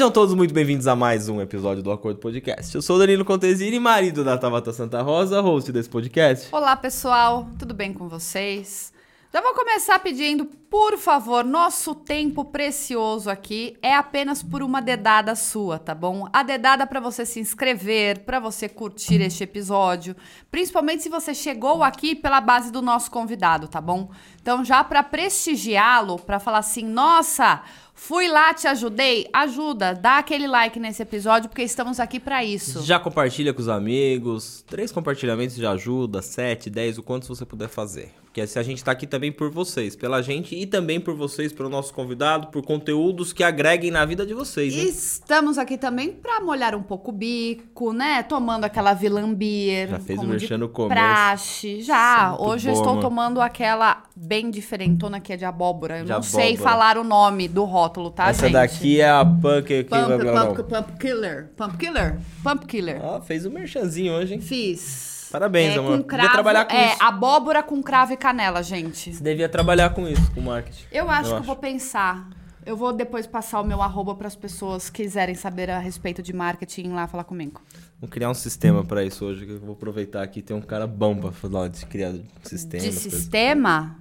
Sejam todos muito bem-vindos a mais um episódio do Acordo Podcast. Eu sou Danilo Contesini, marido da Tabata Santa Rosa, host desse podcast. Olá, pessoal, tudo bem com vocês? Já vou começar pedindo, por favor, nosso tempo precioso aqui é apenas por uma dedada sua, tá bom? A dedada para você se inscrever, para você curtir este episódio, principalmente se você chegou aqui pela base do nosso convidado, tá bom? Então, já para prestigiá-lo, para falar assim, nossa, Fui lá, te ajudei? Ajuda, dá aquele like nesse episódio, porque estamos aqui para isso. Já compartilha com os amigos. Três compartilhamentos já ajuda, sete, dez, o quanto você puder fazer. Porque a gente tá aqui também por vocês, pela gente e também por vocês, pelo nosso convidado, por conteúdos que agreguem na vida de vocês. Né? Estamos aqui também para molhar um pouco o bico, né? Tomando aquela Villan Beer. Já fez o merchan no começo. Praxe, já. É Hoje boa, eu estou mano. tomando aquela bem diferentona que é de abóbora. Eu de não abóbora. sei falar o nome do rótulo, tá, Essa gente? Essa daqui é a Punk... Pump, pump, pump Killer. Pump Killer? Pump Killer. Ó, fez o merchanzinho hoje, hein? Fiz. Parabéns, é, amor. Com cravo, trabalhar com é, isso. abóbora com cravo e canela, gente. Você devia trabalhar com isso, com marketing. Eu acho eu que acho. eu vou pensar. Eu vou depois passar o meu arroba para as pessoas que quiserem saber a respeito de marketing lá falar comigo. Vou criar um sistema para isso hoje, que eu vou aproveitar aqui. Tem um cara bom para falar de criar sistema. De sistema?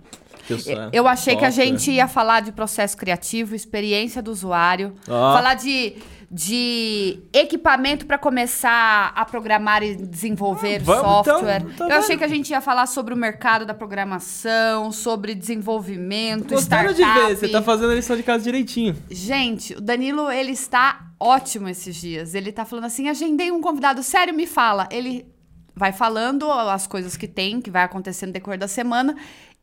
Eu, eu achei que a gente ia falar de processo criativo, experiência do usuário, falar de de equipamento para começar a programar e desenvolver ah, vamos, então, software. Então, eu achei que a gente ia falar sobre o mercado da programação, sobre desenvolvimento, Gostaram startup. de ver, você tá fazendo a lição de casa direitinho. Gente, o Danilo, ele está ótimo esses dias. Ele tá falando assim, agendei um convidado, sério, me fala. Ele vai falando as coisas que tem, que vai acontecer no decorrer da semana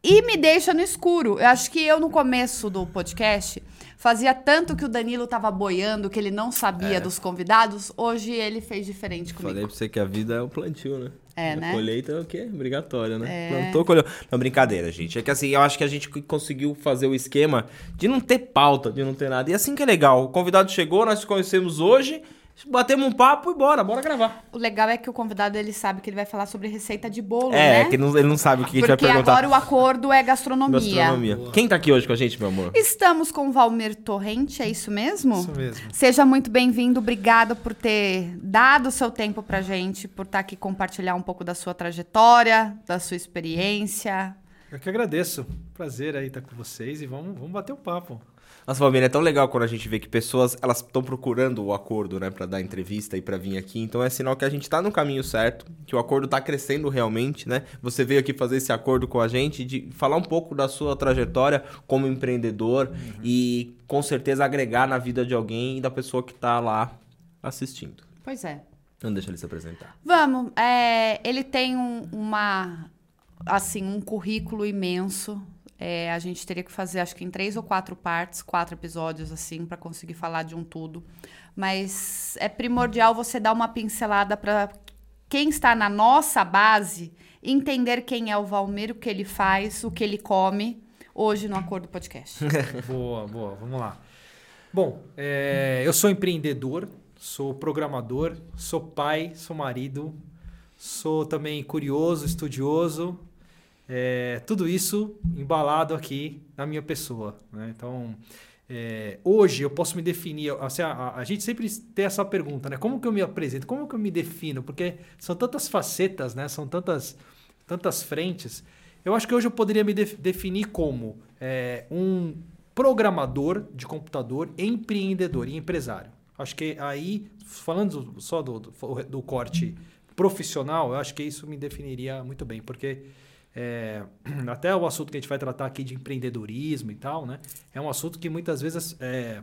e me deixa no escuro. Eu acho que eu no começo do podcast Fazia tanto que o Danilo tava boiando, que ele não sabia é. dos convidados. Hoje ele fez diferente comigo. Falei pra você que a vida é um plantio, né? É, a né? colheita é o quê? Obrigatória, né? É. Plantou, colheu. Não, brincadeira, gente. É que assim, eu acho que a gente conseguiu fazer o esquema de não ter pauta, de não ter nada. E assim que é legal. O convidado chegou, nós conhecemos hoje Batemos um papo e bora, bora gravar. O legal é que o convidado ele sabe que ele vai falar sobre receita de bolo, é, né? É, que ele não sabe o que Porque a gente vai perguntar. Porque agora o acordo é gastronomia. Gastronomia. Quem tá aqui hoje com a gente, meu amor? Estamos com o Valmir Torrente, é isso mesmo? Isso mesmo. Seja muito bem-vindo, obrigada por ter dado o seu tempo pra gente, por estar tá aqui compartilhar um pouco da sua trajetória, da sua experiência. Eu que agradeço. Prazer aí estar com vocês e vamos, vamos bater o um papo. Nossa, Valmir, é tão legal quando a gente vê que pessoas elas estão procurando o acordo, né, para dar entrevista e para vir aqui. Então é sinal que a gente tá no caminho certo, que o acordo tá crescendo realmente, né? Você veio aqui fazer esse acordo com a gente, de falar um pouco da sua trajetória como empreendedor uhum. e com certeza agregar na vida de alguém e da pessoa que tá lá assistindo. Pois é. Então deixa ele se apresentar. Vamos. É, ele tem um, uma assim um currículo imenso é, a gente teria que fazer, acho que em três ou quatro partes, quatro episódios, assim, para conseguir falar de um tudo. Mas é primordial você dar uma pincelada para quem está na nossa base entender quem é o Valmir, o que ele faz, o que ele come, hoje no Acordo Podcast. boa, boa, vamos lá. Bom, é, eu sou empreendedor, sou programador, sou pai, sou marido, sou também curioso, estudioso, é, tudo isso embalado aqui na minha pessoa. Né? Então, é, hoje eu posso me definir. Assim, a, a, gente sempre tem essa pergunta, né? Como que eu me apresento? Como que eu me defino? Porque são tantas facetas, né? São tantas, tantas frentes. Eu acho que hoje eu poderia me def definir como é, um programador de computador, empreendedor e empresário. Acho que aí, falando só do, do, do corte profissional, eu acho que isso me definiria muito bem, porque é, até o assunto que a gente vai tratar aqui de empreendedorismo e tal, né? É um assunto que muitas vezes, é,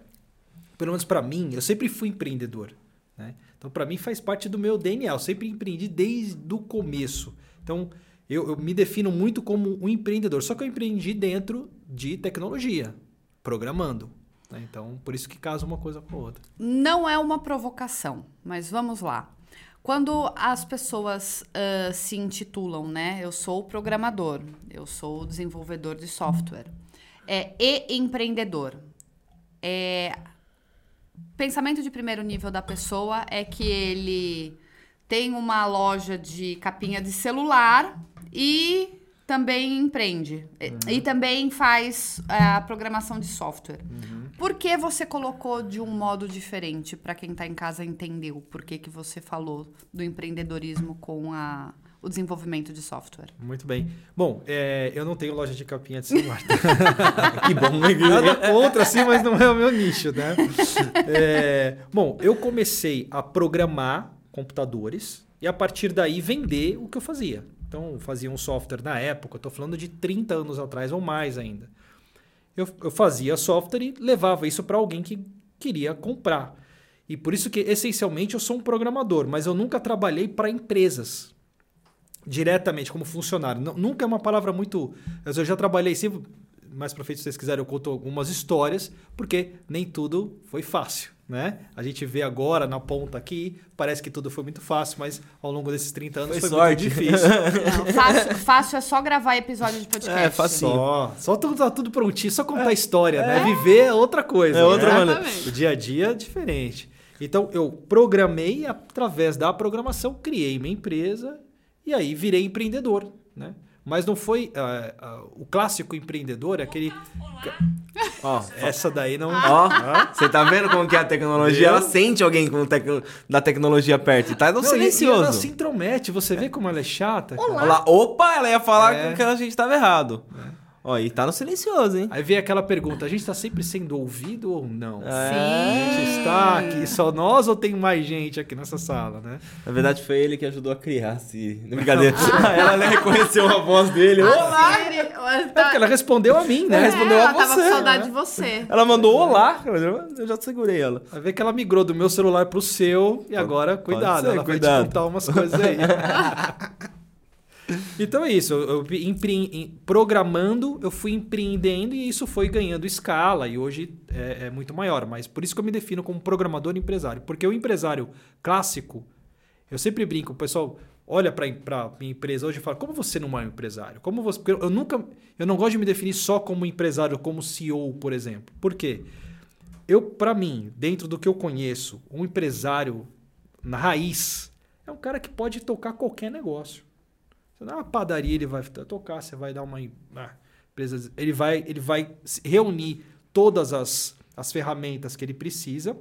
pelo menos para mim, eu sempre fui empreendedor. Né? Então, para mim, faz parte do meu DNA. Eu sempre empreendi desde o começo. Então, eu, eu, me defino muito como um empreendedor. Só que eu empreendi dentro de tecnologia, programando. Né? Então, por isso que casa uma coisa com a outra. Não é uma provocação, mas vamos lá. Quando as pessoas uh, se intitulam, né? Eu sou programador, eu sou desenvolvedor de software é, e empreendedor. É, pensamento de primeiro nível da pessoa é que ele tem uma loja de capinha de celular e também empreende. Uhum. E também faz a programação de software. Uhum. Por que você colocou de um modo diferente para quem tá em casa entender o porquê que você falou do empreendedorismo com a, o desenvolvimento de software? Muito bem. Bom, é, eu não tenho loja de capinha de celular. que bom? Nada contra, assim, mas não é o meu nicho, né? É, bom, eu comecei a programar computadores e a partir daí vender o que eu fazia. Então, fazia um software na época, estou falando de 30 anos atrás ou mais ainda. Eu, eu fazia software e levava isso para alguém que queria comprar. E por isso que, essencialmente, eu sou um programador, mas eu nunca trabalhei para empresas diretamente como funcionário. Não- nunca é uma palavra muito. Eu já trabalhei sempre. Mais pra frente, se vocês quiserem, eu conto algumas histórias, porque nem tudo foi fácil, né? A gente vê agora na ponta aqui, parece que tudo foi muito fácil, mas ao longo desses 30 anos Foi foi, sorte. muito difícil. Não, fácil, fácil é só gravar episódio de podcast. É, fácil. Só, só tudo, tá tudo prontinho, só contar a história, né? Viver é outra coisa. É outra né? maneira. O dia a dia é diferente. Então, eu programei através da programação, criei minha empresa e aí virei empreendedor, né? Mas não foi... ah, ah, o clássico empreendedor é aquele... Ó, Essa daí não... ó, você tá vendo como que é a tecnologia? Ela sente alguém com tec... da tecnologia perto. E tá no Não, E ela silencioso. se intromete. Você vê como ela é chata? cara? Olha lá, opa, ela ia falar É. que a gente tava errado. Ó, e tá no silencioso, hein? Aí vem aquela pergunta, a gente está sempre sendo ouvido ou não? É. A gente está aqui, só nós ou tem mais gente aqui nessa sala, né? Na verdade, foi ele que ajudou a criar esse. Brincadeira. ela né, reconheceu a voz dele. Olá! Sério? É porque ela respondeu a mim, né? É, respondeu ela a tava você, com saudade né? de você. Ela mandou olá. Eu já segurei ela. Vai ver que ela migrou do meu celular pro seu e agora, pode cuidado, ser, ela cuidado. vai te contar umas coisas aí. então é isso, eu, eu programando, eu fui empreendendo e isso foi ganhando escala e hoje é, é muito maior. Mas por isso que eu me defino como programador empresário. Porque o empresário clássico, eu sempre brinco, o pessoal olha para minha empresa hoje e fala, como você não é um empresário? Como você... Porque eu nunca, eu não gosto de me definir só como empresário, como CEO, por exemplo. Por quê? Eu, para mim, dentro do que eu conheço, um empresário na raiz é um cara que pode tocar qualquer negócio. Você dá uma padaria, ele vai tocar, você vai dar uma ah, empresa, ele vai, ele vai reunir todas as, as ferramentas que ele precisa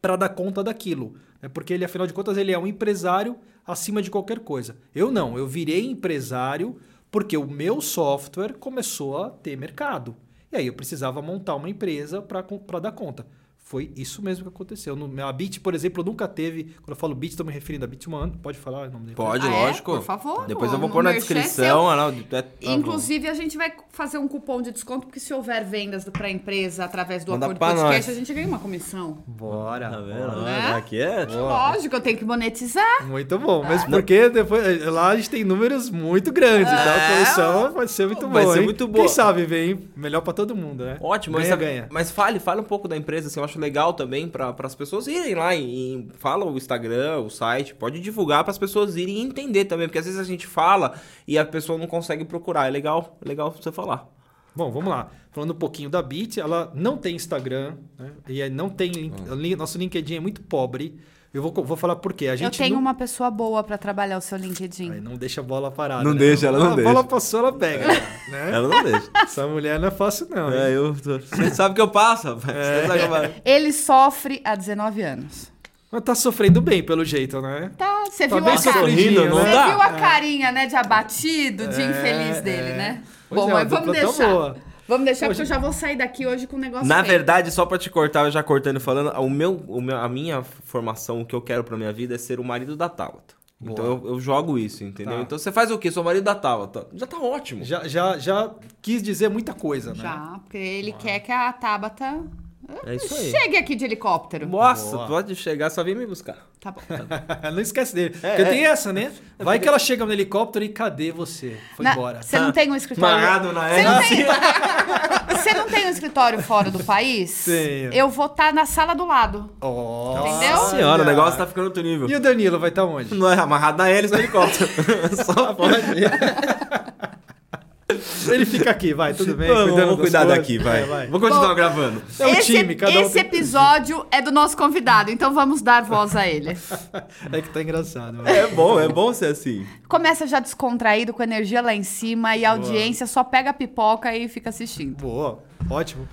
para dar conta daquilo, né? Porque ele, afinal de contas, ele é um empresário acima de qualquer coisa. Eu não, eu virei empresário porque o meu software começou a ter mercado. E aí eu precisava montar uma empresa para dar conta. Foi isso mesmo que aconteceu. No, a Bit, por exemplo, nunca teve. Quando eu falo Bit, estou me referindo a Bitman. Pode falar o nome dele? Pode, Ah, é? lógico. Por favor, Depois eu vou pôr na é descrição. ah, é- tá. Inclusive, a gente vai fazer um cupom de desconto, porque se houver vendas para a empresa através do Manda acordo podcast, nós. a gente ganha uma comissão. Bora. Tá vendo? Né? Aqui é. Lógico, eu tenho que monetizar. Muito bom. Mas porque depois, lá a gente tem números muito grandes. Então a É. comissão vai ser muito Vai boa. ser hein? muito boa. Quem sabe vem melhor para todo mundo, né? Ótimo, ganha, mas, ganha. mas fale, fale um pouco da empresa, assim, eu acho legal também para as pessoas irem lá e, e fala o Instagram, o site, pode divulgar para as pessoas irem entender também, porque às vezes a gente fala e a pessoa não consegue procurar. É legal, é legal você falar. Bom, vamos lá. Falando um pouquinho da Bit, ela não tem Instagram, né? E aí não tem. link- link- Nosso LinkedIn é muito pobre. Eu vou, vou falar por quê. A gente Eu tenho não... uma pessoa boa para trabalhar o seu LinkedIn. Aí não deixa a bola parada. Não né? deixa, ela não a deixa. bola passou, ela pega. né? Ela não deixa. Essa mulher não é fácil, não. hein? é, eu, tô- você sabe que eu passo, rapaz. Você sabe que eu passo. Ele sofre há 19 anos. Mas tá sofrendo bem, pelo jeito, né? Tá, você Tá viu bem a não Você né? dá? viu a carinha, né, de abatido, de É, infeliz dele, é. né? Pois Bom, é, mas a vamos tá deixar. boa. Vamos deixar, Hoje- porque eu já vou sair daqui hoje com um negócio Na feito. verdade, só pra te cortar, eu já cortando e falando, o meu, o meu, a minha formação, o que eu quero pra minha vida é ser o marido da Tabata. Então eu, eu jogo isso, entendeu? Tá. Então você faz o quê? Sou marido da Tabata. Já tá ótimo. Já, já, já quis dizer muita coisa, né? Já, porque ele quer que a Tabata É isso aí. chegue aqui de helicóptero. Nossa, Boa. pode chegar, só vem me buscar. Tá bom. não esquece dele. É, Porque é. tem essa, né? Vai que ela chega no helicóptero e cadê você? Foi Na- embora. Você não tem um escritório. Amarrado na Você não, tem... Você não tem um escritório fora do país? Tenho. Eu vou estar na sala do lado. Ó, Entendeu? Nossa senhora, o negócio tá ficando outro nível. E o Danilo vai estar onde? Não é amarrado na hélice do helicóptero. só pode. Ele fica aqui, vai, tudo bem. Vamos, cuidando vamos cuidar coisas. daqui, vai. É, vai. Vou continuar Bom, gravando. É um esse time, cada um esse tem- episódio é do nosso convidado, então vamos dar voz a ele. É que tá engraçado. vai. É bom, é bom ser assim. Começa já descontraído, com energia lá em cima e a audiência só pega a pipoca e fica assistindo. Boa, ótimo.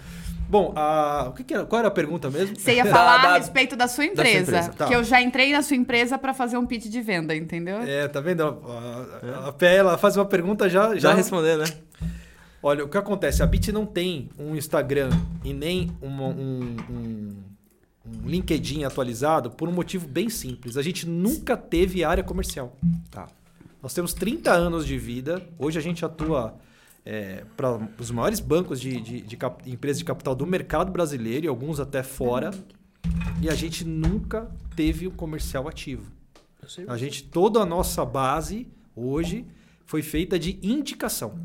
Bom, a, o que que era, qual era a pergunta mesmo? Você ia falar da- a respeito da sua da sua empresa. empresa, tá. Que eu já entrei na sua empresa pra fazer um pitch de venda, entendeu? É, tá vendo? A, a, a Pé, ela faz uma pergunta já... Já respondeu, né? Olha, o que acontece? A Bit não tem um Instagram e nem uma- um, um- um LinkedIn atualizado por um motivo bem simples. A gente nunca teve área comercial. Tá. Nós temos 30 anos de vida. Hoje a gente atua para os maiores bancos de, de, de empresas de capital do mercado brasileiro e alguns até fora. E a gente nunca teve um comercial ativo. A gente, toda a nossa base hoje foi feita de indicação.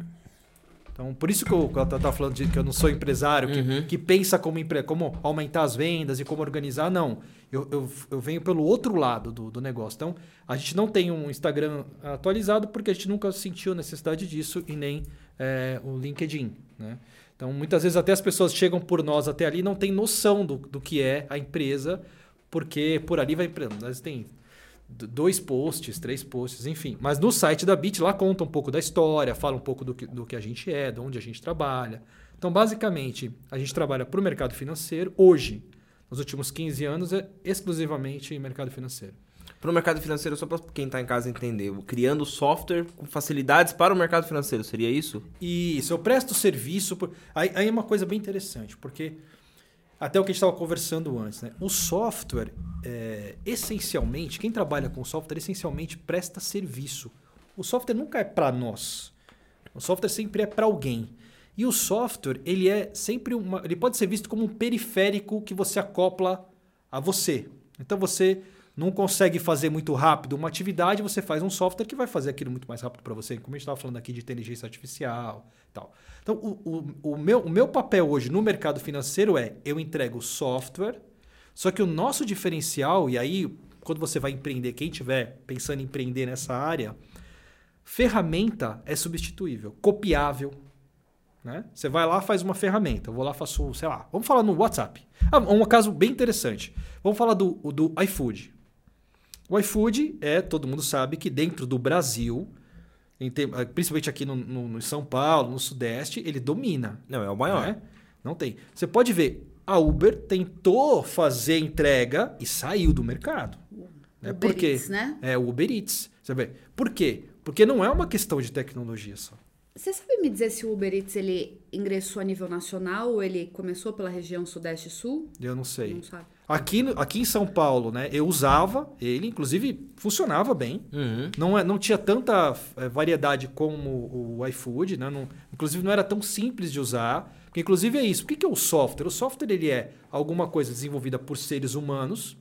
Então, por isso que eu estava falando de que eu não sou empresário, que, Uhum. que pensa como, empre- como aumentar as vendas e como organizar. Não. Eu, eu, eu venho pelo outro lado do, do negócio. Então, a gente não tem um Instagram atualizado porque a gente nunca sentiu necessidade disso e nem é, o LinkedIn. Né? Então, muitas vezes até as pessoas chegam por nós até ali e não têm noção do, do que é a empresa, porque por ali vai. Vezes tem dois posts, três posts, enfim. Mas no site da Bit lá conta um pouco da história, fala um pouco do que, do que a gente é, de onde a gente trabalha. Então, basicamente, a gente trabalha para o mercado financeiro. Hoje, nos últimos 15 anos, é exclusivamente mercado financeiro. Para o mercado financeiro, só para quem está em casa entender, criando software com facilidades para o mercado financeiro, seria isso? Isso, eu presto serviço. Por... Aí, aí é uma coisa bem interessante, porque até o que a gente estava conversando antes, né? O software, é, essencialmente, quem trabalha com software, essencialmente presta serviço. O software nunca é para nós. O software sempre é para alguém. E o software, ele é sempre uma. Ele pode ser visto como um periférico que você acopla a você. Então você não consegue fazer muito rápido uma atividade, você faz um software que vai fazer aquilo muito mais rápido para você. Como a gente estava falando aqui de inteligência artificial tal. Então, o, o, o, meu, o meu papel hoje no mercado financeiro é eu entrego software, só que o nosso diferencial, e aí, quando você vai empreender, quem estiver pensando em empreender nessa área, ferramenta é substituível, copiável. Né? Você vai lá, faz uma ferramenta. Eu vou lá, faço, sei lá, vamos falar no WhatsApp. Ah, um caso bem interessante. Vamos falar do, do iFood. O iFood é, todo mundo sabe que dentro do Brasil, em tem- principalmente aqui no, no- no São Paulo, no Sudeste, ele domina. Não, é o maior. né? Não tem. Você pode ver, a Uber tentou fazer entrega e saiu do mercado. Né? Uber Por quê? Eats, né? É o Uber Eats. Você vê. Por quê? Porque não é uma questão de tecnologia só. Você sabe me dizer se o Uber Eats ele ingressou a nível nacional ou ele começou pela região Sudeste e Sul? Eu não sei. Não sabe. Aqui, aqui em São Paulo, né, eu usava ele, inclusive funcionava bem. Uhum. Não, é- não tinha tanta eh, variedade como o iFood, né? Não- inclusive não era tão simples de usar. Porque, inclusive, é isso. O que que é o software? O software ele é alguma coisa desenvolvida por seres humanos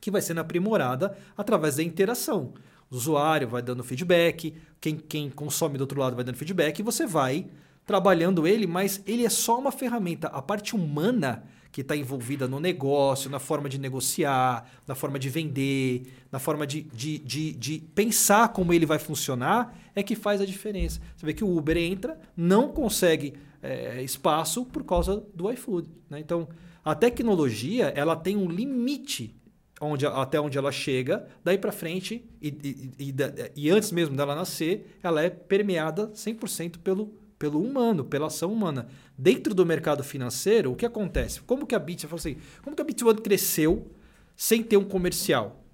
que vai sendo aprimorada através da interação. O usuário vai dando feedback, quem, quem consome do outro lado vai dando feedback e você vai trabalhando ele, mas ele é só uma ferramenta. A parte humana que está envolvida no negócio, na forma de negociar, na forma de vender, na forma de, de, de, de pensar como ele vai funcionar, é que faz a diferença. Você vê que o Uber entra, não consegue é, espaço por causa do iFood. Né? Então, a tecnologia ela tem um limite onde, até onde ela chega, daí para frente, e, e, e, e antes mesmo dela nascer, ela é permeada 100% pelo, pelo humano, pela ação humana. Dentro do mercado financeiro, o que acontece? Como que a Bit, eu assim, como que a Bit1 cresceu sem ter um comercial?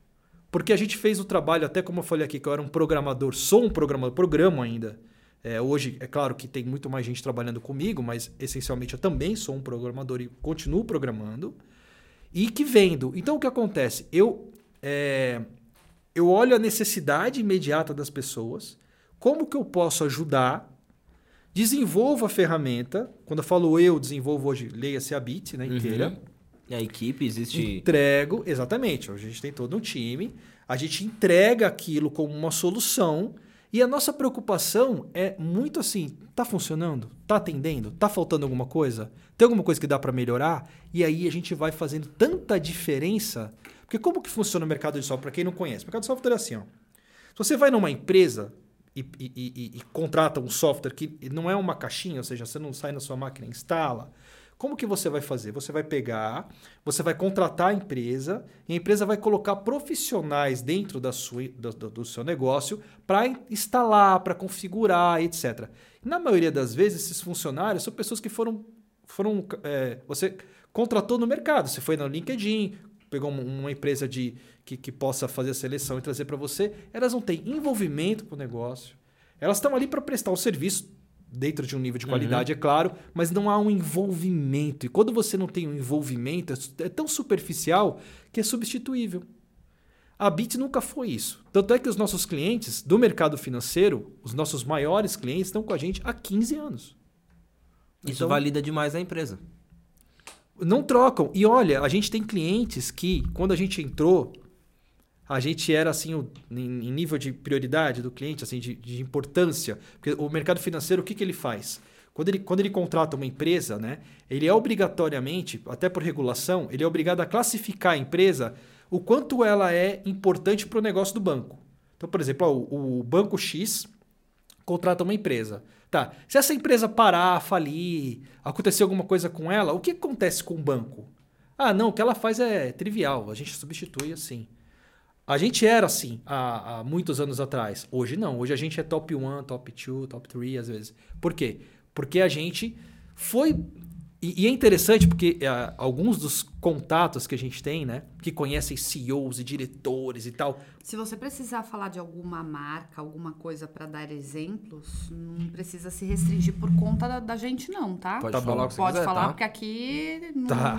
Porque a gente fez o trabalho, até como eu falei aqui, que eu era um programador, sou um programador, programo ainda. É, hoje, é claro que tem muito mais gente trabalhando comigo, mas essencialmente eu também sou um programador e continuo programando. E que vendo. Então o que acontece? Eu, é, eu olho a necessidade imediata das pessoas, como que eu posso ajudar, desenvolvo a ferramenta. Quando eu falo eu, desenvolvo hoje, leia-se a Bit né, inteira. Uhum. E a equipe existe. Entrego, exatamente. Hoje a gente tem todo um time, a gente entrega aquilo como uma solução e a nossa preocupação é muito assim: tá funcionando? Tá atendendo? Tá faltando alguma coisa? Tem alguma coisa que dá para melhorar? E aí a gente vai fazendo tanta diferença. Porque como que funciona o mercado de software? Para quem não conhece, o mercado de software é assim: ó. se você vai numa empresa e, e- e- e contrata um software que não é uma caixinha, ou seja, você não sai na sua máquina e instala. Como que você vai fazer? Você vai pegar, você vai contratar a empresa, e a empresa vai colocar profissionais dentro da sua, do, do- seu negócio para instalar, para configurar, etc. Na maioria das vezes, esses funcionários são pessoas que foram foram é, você contratou no mercado. Você foi no LinkedIn, pegou uma empresa de, que, que possa fazer a seleção e trazer para você. Elas não têm envolvimento com o negócio. Elas estão ali para prestar o serviço dentro de um nível de qualidade, uhum. é claro, mas não há um envolvimento. E quando você não tem um envolvimento, é tão superficial que é substituível. A Bit nunca foi isso. Tanto é que os nossos clientes do mercado financeiro, os nossos maiores clientes, estão com a gente há 15 anos. Isso então, valida demais a empresa. Não trocam. E olha, a gente tem clientes que, quando a gente entrou, a gente era assim, o, em, nível de prioridade do cliente, assim, de, de, importância. Porque o mercado financeiro, o que, que ele faz? Quando ele, quando ele contrata uma empresa, né, ele é obrigatoriamente, até por regulação, ele é obrigado a classificar a empresa o quanto ela é importante para o negócio do banco. Então, por exemplo, ó, o, o banco X contrata uma empresa. Tá, se essa empresa parar, falir, acontecer alguma coisa com ela, o que acontece com o banco? Ah, não, o que ela faz é trivial, a gente substitui assim. A gente era assim há, há, muitos anos atrás. Hoje não. Hoje a gente é top 1, top 2, top 3 às vezes. Por quê? Porque a gente foi. E, e é interessante porque é, alguns dos contatos que a gente tem, né? Que conhecem CEOs e diretores e tal. Se você precisar falar de alguma marca, alguma coisa para dar exemplos, não precisa se restringir por conta da, da gente, não, tá? Pode tá falar, Pode quiser, falar, tá? porque aqui não. Tá.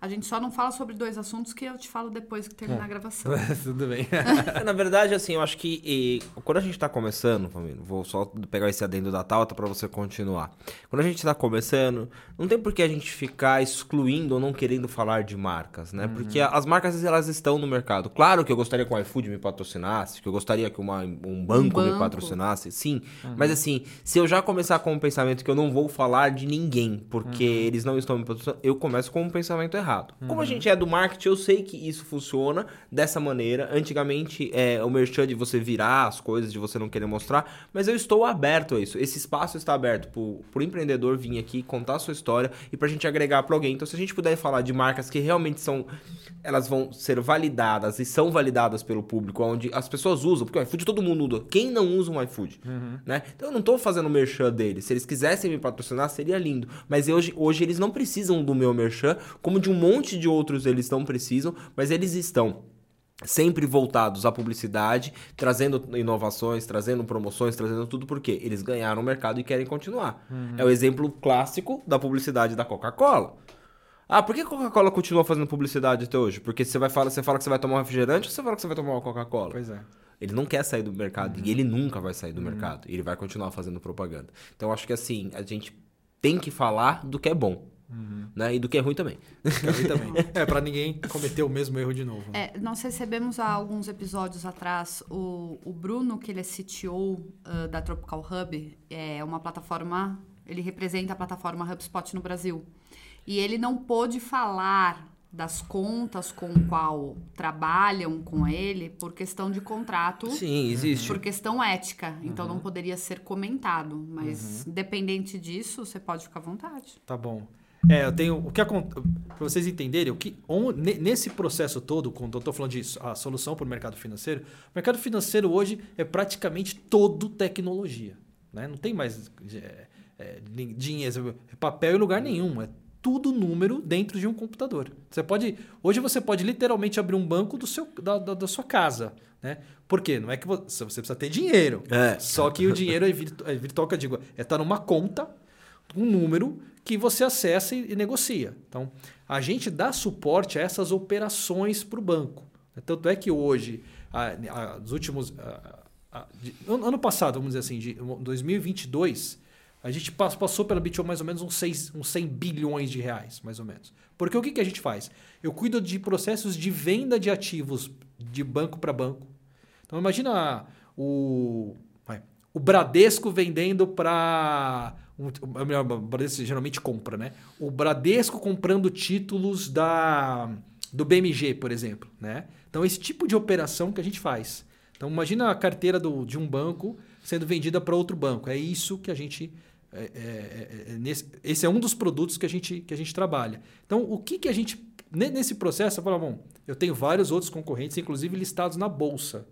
A gente só não fala sobre dois assuntos que eu te falo depois que terminar a é. gravação. Tudo bem. Na verdade, assim, eu acho que e, quando a gente está começando, família, vou só pegar esse adendo da Tauta para você continuar. Quando a gente está começando, não tem por que a gente ficar excluindo ou não querendo falar de marcas, né? Uhum. Porque as marcas, elas estão no mercado. Claro que eu gostaria que o iFood me patrocinasse, que eu gostaria que uma, um, banco um, banco me patrocinasse, sim. Uhum. Mas assim, se eu já começar com o um pensamento que eu não vou falar de ninguém, porque uhum. eles não estão me patrocinando, eu começo com um pensamento errado errado. Uhum. Como a gente é do marketing, eu sei que isso funciona dessa maneira. Antigamente, é, o merchan de você virar as coisas, de você não querer mostrar, mas eu estou aberto a isso. Esse espaço está aberto para o empreendedor vir aqui, contar a sua história e para a gente agregar para alguém. Então, se a gente puder falar de marcas que realmente são, elas vão ser validadas e são validadas pelo público, onde as pessoas usam, porque o iFood todo mundo usa. Quem não usa um iFood? Uhum. Né? Então, eu não estou fazendo merchan deles. Se eles quisessem me patrocinar, seria lindo. Mas hoje, hoje eles não precisam do meu merchan, como de um monte de outros eles não precisam, mas eles estão sempre voltados à publicidade, trazendo inovações, trazendo promoções, trazendo tudo porque eles ganharam o mercado e querem continuar. Uhum. É o exemplo clássico da publicidade da Coca-Cola. Ah, por que a Coca-Cola continua fazendo publicidade até hoje? Porque você vai falar, você fala que você vai tomar um refrigerante ou você fala que você vai tomar uma Coca-Cola? Pois é. Ele não quer sair do mercado uhum. e ele nunca vai sair do uhum. mercado. Ele vai continuar fazendo propaganda. Então acho que assim, a gente tem que falar do que é bom. Uhum. Né? E do que é ruim também. É, ruim também. é, para ninguém cometer o mesmo erro de novo. Né? É, nós recebemos há alguns episódios atrás o, o Bruno, que ele é CTO uh, da Tropical Hub, é uma plataforma, ele representa a plataforma HubSpot no Brasil. E ele não pôde falar das contas com qual trabalham com ele por questão de contrato. Sim, existe. Por questão ética. Então uhum. não poderia ser comentado. Mas, uhum. independente disso, você pode ficar à vontade. Tá bom. É, eu tenho. O que Para vocês entenderem, o que, on, nesse processo todo, quando eu estou falando de a solução para o mercado financeiro, o mercado financeiro hoje é praticamente todo tecnologia. Né? Não tem mais é, é, dinheiro, papel em lugar nenhum. É tudo número dentro de um computador. Você pode. Hoje você pode literalmente abrir um banco do seu, da, da, da sua casa. Né? Por quê? Não é que você, você precisa ter dinheiro. É. Só que o dinheiro é, virtu, é virtual, que eu digo, é estar tá numa conta, um número que você acessa e, negocia. Então, a gente dá suporte a essas operações para o banco. Tanto é que hoje, dos últimos. Ano passado, vamos dizer assim, de 2022, a gente passou pela Bitcoin mais ou menos uns, 6, uns 100 bilhões de reais, mais ou menos. Porque o que, que a gente faz? Eu cuido de processos de venda de ativos de banco para banco. Então imagina o, o Bradesco vendendo para o Bradesco geralmente compra, né? O Bradesco comprando títulos da, do BMG, por exemplo, né? Então, esse tipo de operação que a gente faz. Então, imagina a carteira do, de um banco sendo vendida para outro banco. É isso que a gente... É, é, é, é, nesse, esse é um dos produtos que a gente, que a gente trabalha. Então, o que, que a gente... Nesse processo, eu falo, bom, eu tenho vários outros concorrentes, inclusive listados na bolsa.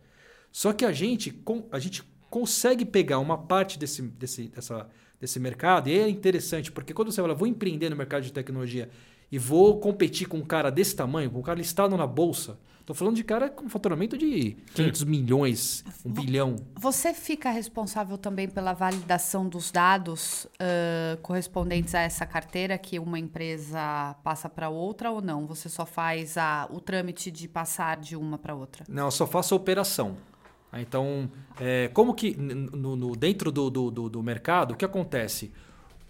Só que a gente, a gente consegue pegar uma parte desse, desse, dessa, desse mercado, e é interessante, porque quando você fala, vou empreender no mercado de tecnologia e vou competir com um cara desse tamanho, com um cara listado na bolsa, Estou falando de cara com faturamento de 500 Sim. milhões, um bilhão. Você fica responsável também pela validação dos dados uh, correspondentes a essa carteira que uma empresa passa para outra ou não? Você só faz a, o trâmite de passar de uma para outra? Não, eu só faço a operação. Então, é, como que no, no dentro do, do, do, mercado, o que acontece?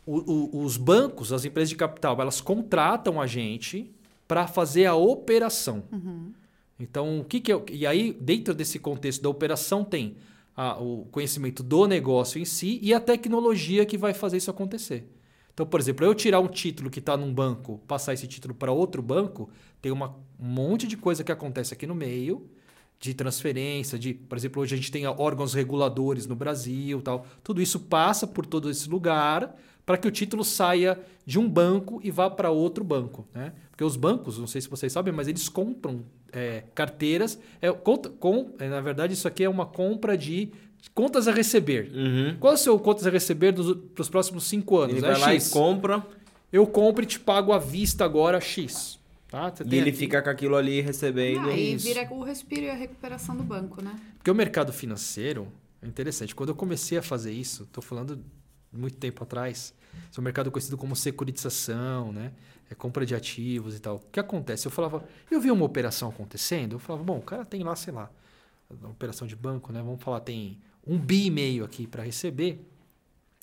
O, o, os bancos, as empresas de capital, elas contratam a gente para fazer a operação. Uhum. Então, o que, que eu. E aí, dentro desse contexto da operação, tem a, o conhecimento do negócio em si e a tecnologia que vai fazer isso acontecer. Então, por exemplo, eu tirar um título que está num banco, passar esse título para outro banco, tem uma, um monte de coisa que acontece aqui no meio, de transferência, de, por exemplo, hoje a gente tem órgãos reguladores no Brasil, tal. Tudo isso passa por todo esse lugar para que o título saia de um banco e vá para outro banco, né? Porque os bancos, não sei se vocês sabem, mas eles compram é, carteiras. É, com, com, é, na verdade, isso aqui é uma compra de contas a receber. Uhum. Qual é o seu contas a receber para os próximos cinco anos? Ele é vai lá X. e compra. Eu compro e te pago à vista agora X. Tá? e ele aqui. fica com aquilo ali recebendo. Ah, e vira o respiro e a recuperação do banco, né? Porque o mercado financeiro é interessante. Quando eu comecei a fazer isso, estou falando muito tempo atrás, é um mercado conhecido como securitização, né? é, compra de ativos e tal. O que acontece? Eu falava, eu vi uma operação acontecendo, eu falava, bom, o cara tem lá, sei lá, uma operação de banco, né? Vamos falar, tem um bi e meio aqui para receber,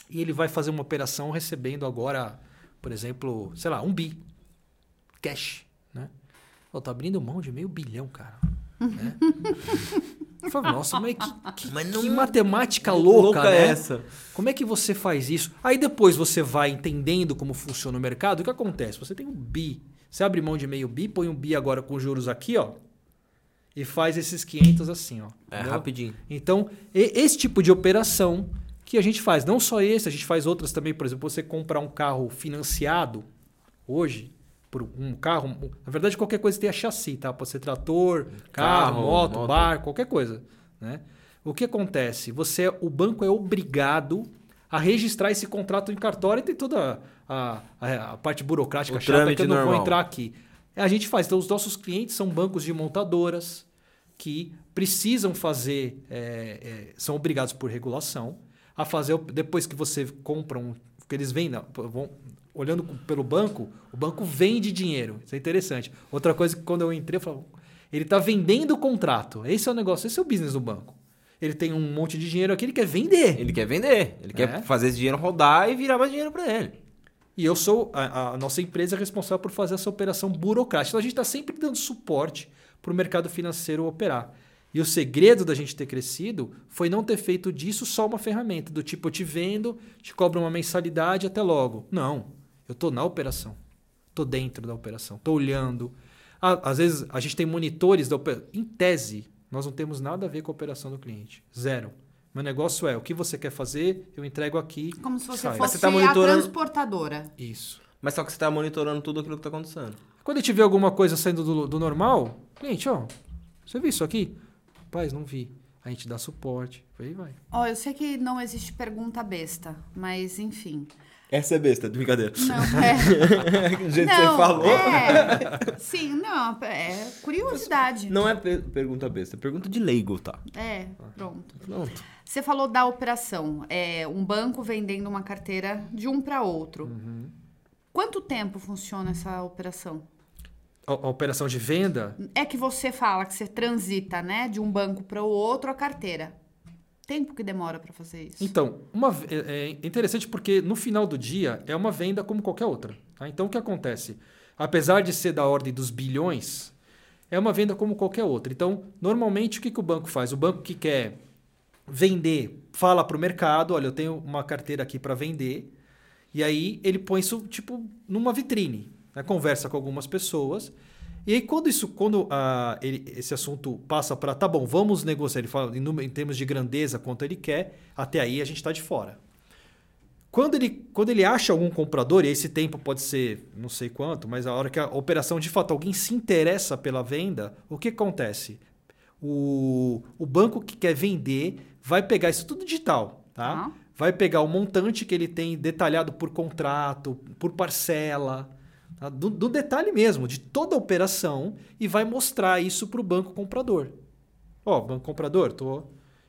e ele vai fazer uma operação recebendo agora, por exemplo, sei lá, um bi, cash, né? Eu tô abrindo mão de meio bilhão, cara. Né? Eu falei, nossa, mas que, que, mas não, que matemática louca, louca né? é essa? Como é que você faz isso? Aí depois você vai entendendo como funciona o mercado. O que acontece? Você tem um bi. Você abre mão de meio bi, põe um bi agora com juros aqui, ó. E faz esses 500 assim, ó. É, entendeu? rapidinho. Então, esse tipo de operação que a gente faz. Não só esse, a gente faz outras também. Por exemplo, você comprar um carro financiado hoje, por um carro. Na verdade, qualquer coisa tem a chassi, tá? Pode ser trator, carro, carro moto, moto, barco, qualquer coisa. Né? O que acontece? Você, o banco é obrigado a registrar esse contrato em cartório e tem toda a, a, a parte burocrática o chata que eu não normal. vou entrar aqui. A gente faz. Então, os nossos clientes são bancos de montadoras que precisam fazer, é, é, são obrigados por regulação a fazer, depois que você compra um, que eles vendem, olhando pelo banco, o banco vende dinheiro. Isso é interessante. Outra coisa que quando eu entrei, eu falava, ele está vendendo o contrato. Esse é o negócio, esse é o business do banco. Ele tem um monte de dinheiro aqui, ele quer vender. Ele quer vender. Ele é. quer fazer esse dinheiro rodar e virar mais dinheiro para ele. E eu sou, a, a, nossa empresa é responsável por fazer essa operação burocrática. Então a gente está sempre dando suporte para o mercado financeiro operar. E o segredo da gente ter crescido foi não ter feito disso só uma ferramenta, do tipo, eu te vendo, te cobro uma mensalidade, até logo. Não. Eu estou na operação. Estou dentro da operação. Estou olhando. Às vezes a gente tem monitores da operação. Em tese, nós não temos nada a ver com a operação do cliente. Zero. Meu negócio é o que você quer fazer, eu entrego aqui. Como se você sai. fosse você tá monitorando... a transportadora. Isso. Mas só que você está monitorando tudo aquilo que está acontecendo. Quando a gente vê alguma coisa saindo do, do normal, cliente, ó, você viu isso aqui? Rapaz, não vi. A gente dá suporte. Aí vai. Ó, eu sei que não existe pergunta besta, mas enfim. Essa é besta, de brincadeira. Não, é. Do jeito não, que você falou. É. Sim, não, é curiosidade. Não é pergunta besta, é pergunta de leigo, tá? É, pronto. Pronto. Você falou da operação. É um banco vendendo uma carteira de um para outro. Uhum. Quanto tempo funciona essa operação? A, a, operação de venda? É que você fala que você transita, né, de um banco para o outro a carteira tempo que demora para fazer isso? Então, uma, é, é, interessante porque no final do dia é uma venda como qualquer outra. Tá? Então, o que acontece? Apesar de ser da ordem dos bilhões, é uma venda como qualquer outra. Então, normalmente, o que, que o banco faz? O banco que quer vender fala para o mercado: olha, eu tenho uma carteira aqui para vender. E aí ele põe isso tipo numa vitrine, né? conversa com algumas pessoas e aí, quando isso, quando uh, ele, esse assunto passa para, tá bom, vamos negociar, ele fala em, em, termos de grandeza, quanto ele quer, até aí a gente está de fora. Quando ele, quando ele acha algum comprador, e esse tempo pode ser não sei quanto, mas a hora que a operação de fato alguém se interessa pela venda, o que acontece? O, o banco que quer vender vai pegar isso tudo digital, tá? Tá. Vai pegar o montante que ele tem detalhado por contrato, por parcela, tá? do, do detalhe mesmo, de toda a operação, e vai mostrar isso para o banco comprador. Ó, banco comprador, tô,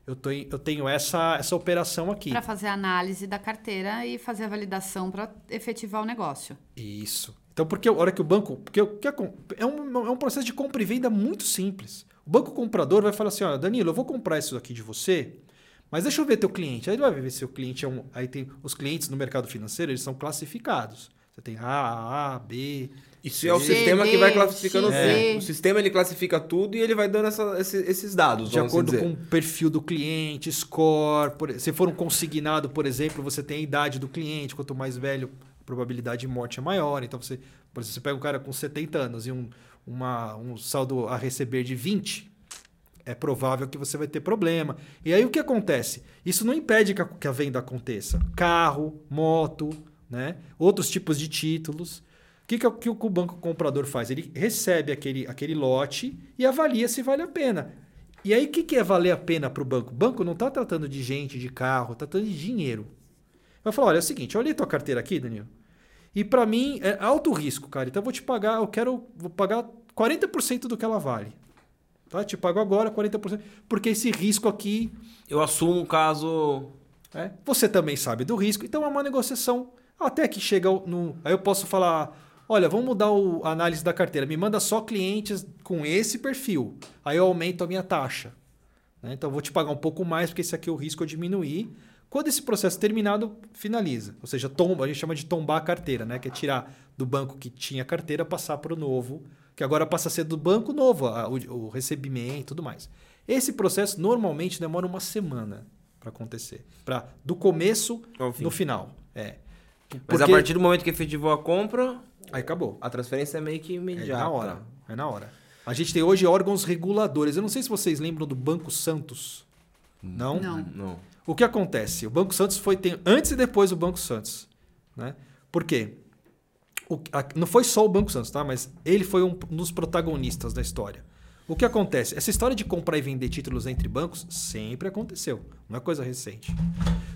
eu, tô, eu tenho essa, essa operação aqui. Para fazer a análise da carteira e fazer a validação para efetivar o negócio. Isso. Então, porque a hora que o banco. Porque é um, é um processo de compra e venda muito simples. O banco comprador vai falar assim: olha, Danilo, eu vou comprar isso aqui de você, mas deixa eu ver teu cliente. Aí ele vai ver se o cliente é um. Aí tem os clientes no mercado financeiro, eles são classificados. Você tem A, A, B. Isso é o C, sistema D, que vai classificando X, tudo. Z. O sistema ele classifica tudo e ele vai dando essa- esse- esses dados, De vamos acordo com o perfil do cliente, score. Por, se for um consignado, por exemplo, você tem a idade do cliente. Quanto mais velho, a probabilidade de morte é maior. Então, você, por exemplo, você pega um cara com 70 anos e um, uma, um saldo a receber de 20, é provável que você vai ter problema. E aí o que acontece? Isso não impede que a, que a venda aconteça. Carro, moto, né? outros tipos de títulos. O que, que, o- que o banco comprador faz? Ele recebe aquele, aquele lote e avalia se vale a pena. E aí, o que, que é valer a pena para o banco? O banco não está tratando de gente, de carro, está tratando de dinheiro. Vai falar: olha, é o seguinte, olha aí tua carteira aqui, Danilo. E para mim é alto risco, cara. Então eu vou te pagar, eu quero vou pagar 40% do que ela vale. Tá? Te pago agora 40%, porque esse risco aqui Eu assumo o caso. é, você também sabe do risco, então é uma negociação até que chega no. Aí eu posso falar: olha, vamos mudar o- a análise da carteira, me manda só clientes com esse perfil. Aí eu aumento a minha taxa. né? Então eu vou te pagar um pouco mais, porque esse aqui o risco eu diminuir. Quando esse processo terminado, finaliza. Ou seja, tomba, a gente chama de tombar a carteira, né? Que é tirar do banco que tinha carteira, passar para o novo, que agora passa a ser do banco novo, a- o, o recebimento e tudo mais. Esse processo normalmente demora uma semana para acontecer. Pra, do começo no final. É. Mas Porque- a partir do momento que efetivou a compra, Aí acabou. a transferência é meio que É imediata. na hora. É na hora. A gente tem hoje órgãos reguladores. Eu não sei se vocês lembram do Banco Santos. Não? Não. Não. O que acontece? O Banco Santos foi tem antes e depois do Banco Santos, né? Por quê? O- a- não foi só o Banco Santos, tá? Mas ele foi um dos protagonistas da história. O que acontece? Essa história de comprar e vender títulos entre bancos sempre aconteceu. Não é coisa recente.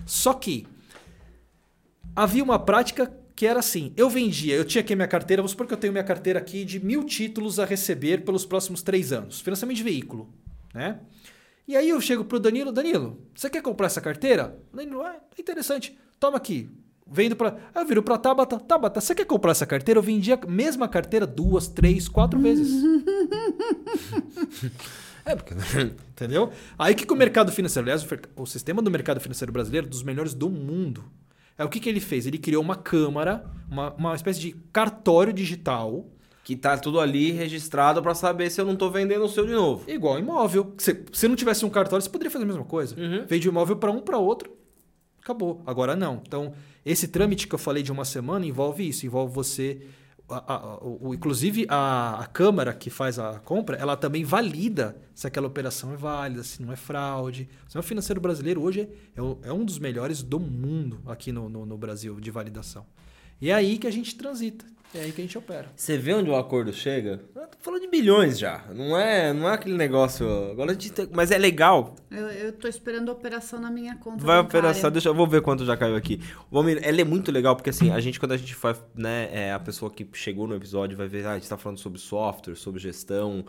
Só que havia uma prática que era assim: eu vendia, eu tinha aqui minha carteira, vamos supor que eu tenho minha carteira aqui de mil títulos a receber pelos próximos três anos, financiamento de veículo, né? E aí eu chego pro Danilo, Danilo, você quer comprar essa carteira? O Danilo, ah, é interessante, toma aqui. Vendo para, eu viro para Tabata, Tabata, você quer comprar essa carteira? Eu vendi a mesma carteira duas, três, quatro vezes. É, porque. Entendeu? Aí que, que o mercado financeiro, aliás, o sistema do mercado financeiro brasileiro dos melhores do mundo. É o que, que ele fez? Ele criou uma câmara, uma, uma espécie de cartório digital, que tá tudo ali registrado pra saber se eu não tô vendendo o seu de novo. igual imóvel. Se, se não tivesse um cartório, você poderia fazer a mesma coisa. Uhum. Vende o imóvel para um, para outro, acabou. Agora não. Então, esse trâmite que eu falei de uma semana envolve isso, envolve você. A- a- o, inclusive, a, a Câmara que faz a compra, ela também valida se aquela operação é válida, se não é fraude. O sistema financeiro brasileiro hoje é, o- é um dos melhores do mundo aqui no, no, no Brasil de validação. E é aí que a gente transita, é aí que a gente opera. Você vê onde o acordo chega? Eu tô falando de bilhões já. Não é, não é aquele negócio. Agora a gente tem... Mas é legal. Eu, eu tô esperando a operação na minha conta. Vai a bancária. operação, deixa eu vou ver quanto já caiu aqui. Valmir, ela é muito legal porque assim, a gente quando a gente faz, né, é, a pessoa que chegou no episódio vai ver, ah, a gente tá falando sobre software, sobre gestão,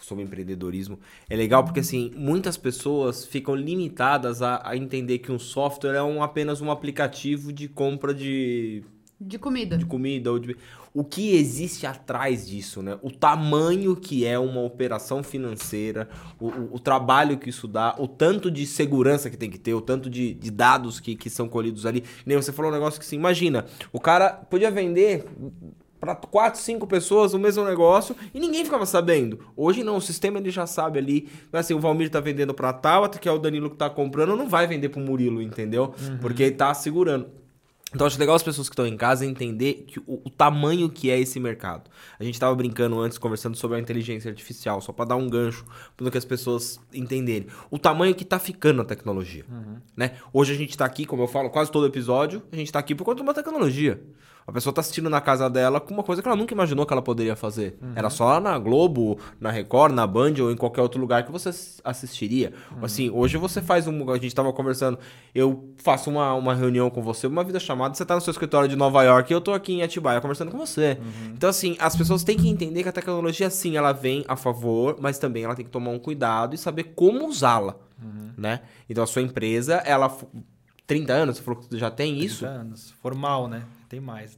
sobre empreendedorismo. É legal porque assim, muitas pessoas ficam limitadas a, a entender que um software é um, apenas um aplicativo de compra de De comida. de comida ou de... O que existe atrás disso, né? O tamanho que é uma operação financeira, o, o- o trabalho que isso dá, o tanto de segurança que tem que ter, o tanto de, de dados que, que são colhidos ali. Nem você falou um negócio que assim, imagina, o cara podia vender para quatro, cinco pessoas o mesmo negócio e ninguém ficava sabendo. Hoje não, o sistema ele já sabe ali. Assim, o Valmir tá vendendo para Tabata, que é o Danilo que tá comprando, não vai vender pro Murilo, entendeu? Porque ele tá segurando. Então acho legal as pessoas que estão em casa entender que o, o tamanho que é esse mercado. A gente estava brincando antes, conversando sobre a inteligência artificial, só para dar um gancho para que as pessoas entenderem. O tamanho que está ficando a tecnologia. Né? Hoje a gente está aqui, como eu falo, quase todo episódio, a gente está aqui por conta de uma tecnologia. A pessoa tá assistindo na casa dela com uma coisa que ela nunca imaginou que ela poderia fazer. Era só lá na Globo, na Record, na Band ou em qualquer outro lugar que você ass- assistiria. Assim, hoje você faz um. A gente tava conversando, eu faço uma, uma reunião com você, uma vida chamada, você tá no seu escritório de Nova York e eu tô aqui em Atibaia conversando com você. Então, assim, as pessoas têm que entender que a tecnologia, sim, ela vem a favor, mas também ela tem que tomar um cuidado e saber como usá-la. Né? Então a sua empresa, ela. f- 30 anos, você falou que já tem isso? 30 anos. Formal, né? Tem mais.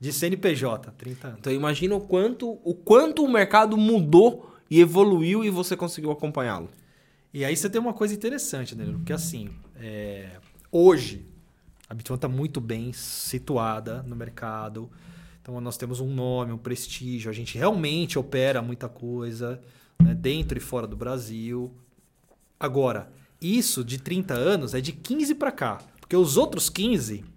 De CNPJ, 30 anos. Então imagina o quanto, o quanto o mercado mudou e evoluiu e você conseguiu acompanhá-lo. E aí você tem uma coisa interessante, Danilo, porque assim, é, hoje a Bitcoin está muito bem situada no mercado. Então nós temos um nome, um prestígio, a gente realmente opera muita coisa né, dentro e fora do Brasil. Agora, isso de 30 anos é de 15 para cá, porque os outros 15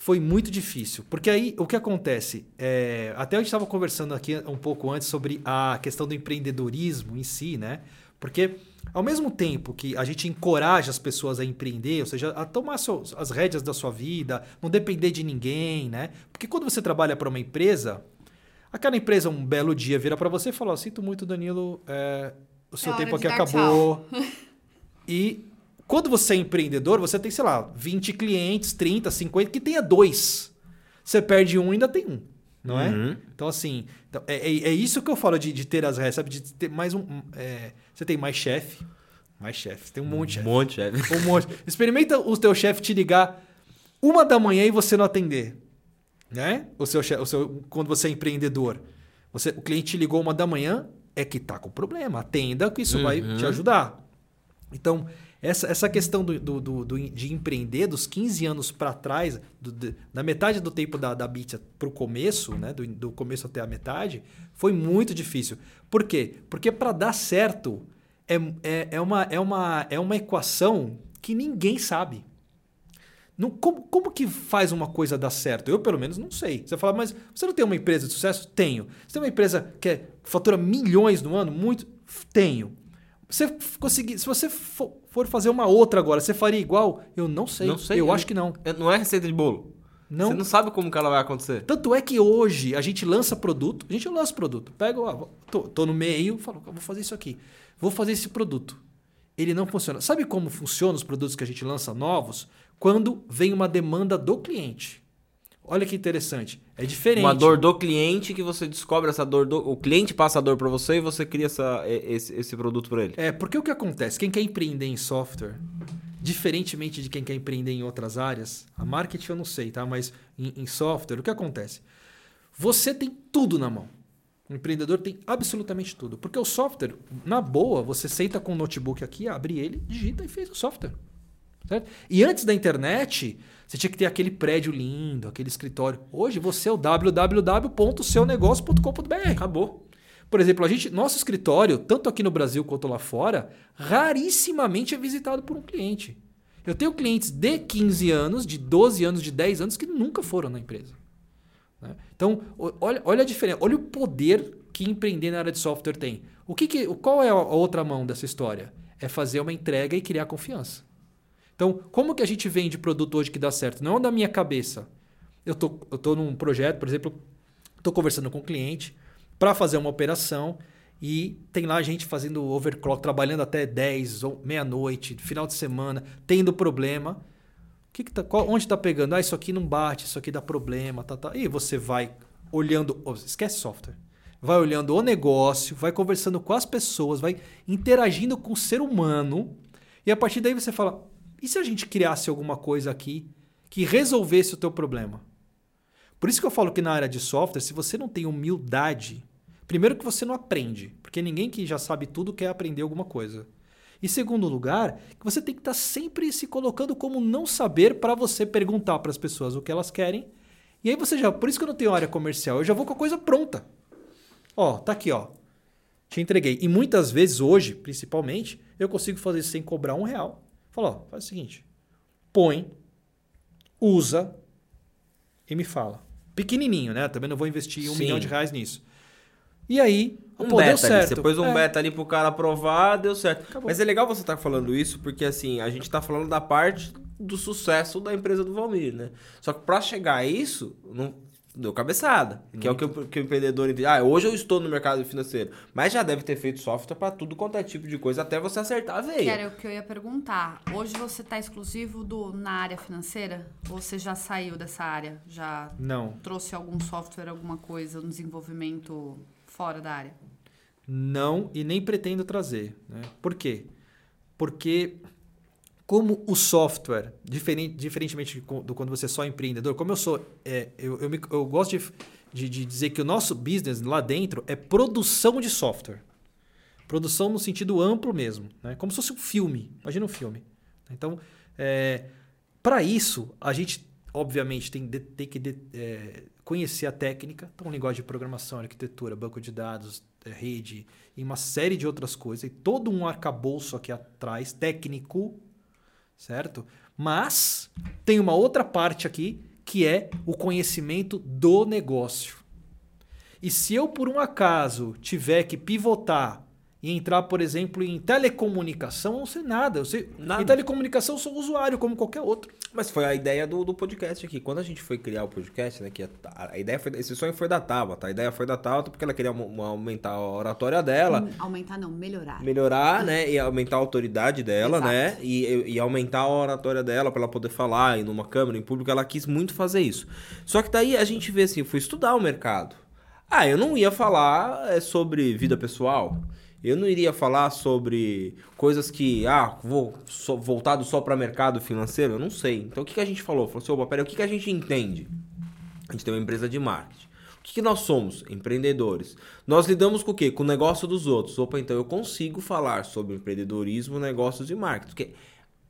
foi muito difícil. Porque aí o que acontece? É, até a gente estava conversando aqui um pouco antes sobre a questão do empreendedorismo em si, né? Porque ao mesmo tempo que a gente encoraja as pessoas a empreender, ou seja, a tomar as rédeas da sua vida, não depender de ninguém, né? Porque quando você trabalha para uma empresa, aquela empresa um belo dia vira para você e fala: "Ó, sinto muito, Danilo, é, o seu É tempo aqui acabou. E quando você é empreendedor, você tem, sei lá, 20 clientes, 30, 50, que tenha dois. Você perde um e ainda tem um. Não é? Uhum. Então, assim, então, é, é, é isso que eu falo de, de ter as rédeas, sabe? De ter mais um. é, você tem mais chefe. Mais chefe. Tem um monte de chefe. Um monte, é. Um monte. Experimenta o teu chefe te ligar uma da manhã e você não atender. Né? O seu, chefe- o seu, quando você é empreendedor. Você, o cliente te ligou uma da manhã, é que tá com problema. Atenda, que isso vai Uhum. te ajudar. Então, essa, essa questão do, do- do- de empreender dos 15 anos para trás, do- de- da metade do tempo da, da Bit para o começo, né? do, do começo até a metade, foi muito difícil. Por quê? Porque para dar certo é, é, é, uma, é, uma, é uma equação que ninguém sabe. Como, como que faz uma coisa dar certo? Eu, pelo menos, não sei. Você fala, mas você não tem uma empresa de sucesso? Tenho. Você tem uma empresa que é- fatura milhões no ano? Muito? Tenho. Você conseguir, se você fo- for fazer uma outra agora, você faria igual? Eu não sei. Não sei, Eu eu- acho que não. É, Não é receita de bolo. Não. Você não sabe como que ela vai acontecer. Tanto é que hoje a gente lança produto, a gente lança produto. Pega, ó, tô, tô no meio, falo, vou fazer isso aqui. Vou fazer esse produto. Ele não funciona. Sabe como funcionam os produtos que a gente lança novos? Quando vem uma demanda do cliente. Olha que interessante. É diferente. Uma dor do cliente que você descobre essa dor do. O cliente passa a dor pra você e você cria essa, esse, esse produto pra ele. É, porque o que acontece? Quem quer empreender em software, diferentemente de quem quer empreender em outras áreas, a marketing eu não sei, tá? Mas em, em software, o que acontece? Você tem tudo na mão. O empreendedor tem absolutamente tudo. Porque o software, na boa, você senta com o notebook aqui, abre ele, digita e fez o software. Certo? E antes da internet, você tinha que ter aquele prédio lindo, aquele escritório. Hoje você é o www.seunegócio.com.br. Acabou. Por exemplo, a gente, nosso escritório, tanto aqui no Brasil quanto lá fora, rarissimamente é visitado por um cliente. Eu tenho clientes de 15 anos, de 12 anos, de 10 anos que nunca foram na empresa. né? Então, olha, olha a diferença, olha o poder que empreender na área de software tem. O que que, qual é a outra mão dessa história? É fazer uma entrega e criar confiança. Então, como que a gente vende produto hoje que dá certo? Não é da minha cabeça. Eu tô, eu tô num projeto, por exemplo, estou conversando com um cliente para fazer uma operação e tem lá gente fazendo overclock, trabalhando até 10 ou meia-noite, final de semana, tendo problema. Que que tá, qual- onde está pegando? Ah, isso aqui não bate, isso aqui dá problema, tá, tá. E você vai olhando, esquece software. Vai olhando o negócio, vai conversando com as pessoas, vai interagindo com o ser humano. E a partir daí você fala: e se a gente criasse alguma coisa aqui que resolvesse o teu problema? Por isso que eu falo que na área de software, se você não tem humildade, primeiro que você não aprende, porque ninguém que já sabe tudo quer aprender alguma coisa. E segundo lugar, que você tem que estar sempre se colocando como não saber para você perguntar para as pessoas o que elas querem. E aí você já, por isso que eu não tenho área comercial, eu já vou com a coisa pronta. Ó, tá aqui, ó. Te entreguei. E muitas vezes, hoje, principalmente, eu consigo fazer isso sem cobrar um real. Fala, ó, faz o seguinte: põe, usa e me fala. Pequenininho, né? Também não vou investir um Sim. milhão de reais nisso. E aí, Um pô, beta deu ali. certo. Você pôs um É. beta ali pro cara aprovar, deu certo. Acabou. Mas é legal você estar falando isso, porque assim, a gente tá falando da parte do sucesso da empresa do Valmir, né? Só que para chegar a isso, não deu cabeçada, que é o que, o que o empreendedor entende. Ah, hoje eu estou no mercado financeiro, mas já deve ter feito software para tudo quanto é tipo de coisa até você acertar a veia. Que era o que eu ia perguntar. Hoje você está exclusivo do, na área financeira? Ou você já saiu dessa área? Já Não. trouxe algum software, alguma coisa, um desenvolvimento fora da área? Não, e nem pretendo trazer. Né? Por quê? Porque como o software, diferente, diferentemente do quando você é só empreendedor, como eu sou, é, eu, eu, me- eu gosto de, de, de dizer que o nosso business lá dentro é produção de software. Produção no sentido amplo mesmo, né? como se fosse um filme. Imagina um filme. Então, para isso, a gente, obviamente, tem, de- tem que é, conhecer a técnica, então, linguagem de programação, arquitetura, banco de dados, é, rede e uma série de outras coisas, e todo um arcabouço aqui atrás, técnico, certo? Mas tem uma outra parte aqui que é o conhecimento do negócio. E se eu, por um acaso, tiver que pivotar e entrar, por exemplo, em telecomunicação, eu não sei nada. Eu sei, Nada. Em telecomunicação, eu sou usuário, como qualquer outro. Mas foi a ideia do, do podcast aqui. Quando a gente foi criar o podcast, né? Que a, a ideia foi. Esse sonho foi da Tabata. A ideia foi da Tabata porque ela queria aumentar a oratória dela. Hum, Aumentar não, melhorar. melhorar, né? E aumentar a autoridade dela, Exato. né? E, e aumentar a oratória dela pra ela poder falar e numa câmera, em público. Ela quis muito fazer isso. Só que daí a gente vê assim, eu fui estudar o mercado. Ah, eu não ia falar é, sobre vida pessoal. Eu não iria falar sobre coisas que, ah, vou só- voltado só para mercado financeiro. Eu não sei. Então o que, que a gente falou? Falou assim, opa, peraí, o que, que a gente entende? A gente tem uma empresa de marketing. O que, que nós somos? Empreendedores. Nós lidamos com o quê? Com o negócio dos outros. Opa, então eu consigo falar sobre empreendedorismo, negócios e marketing. Porque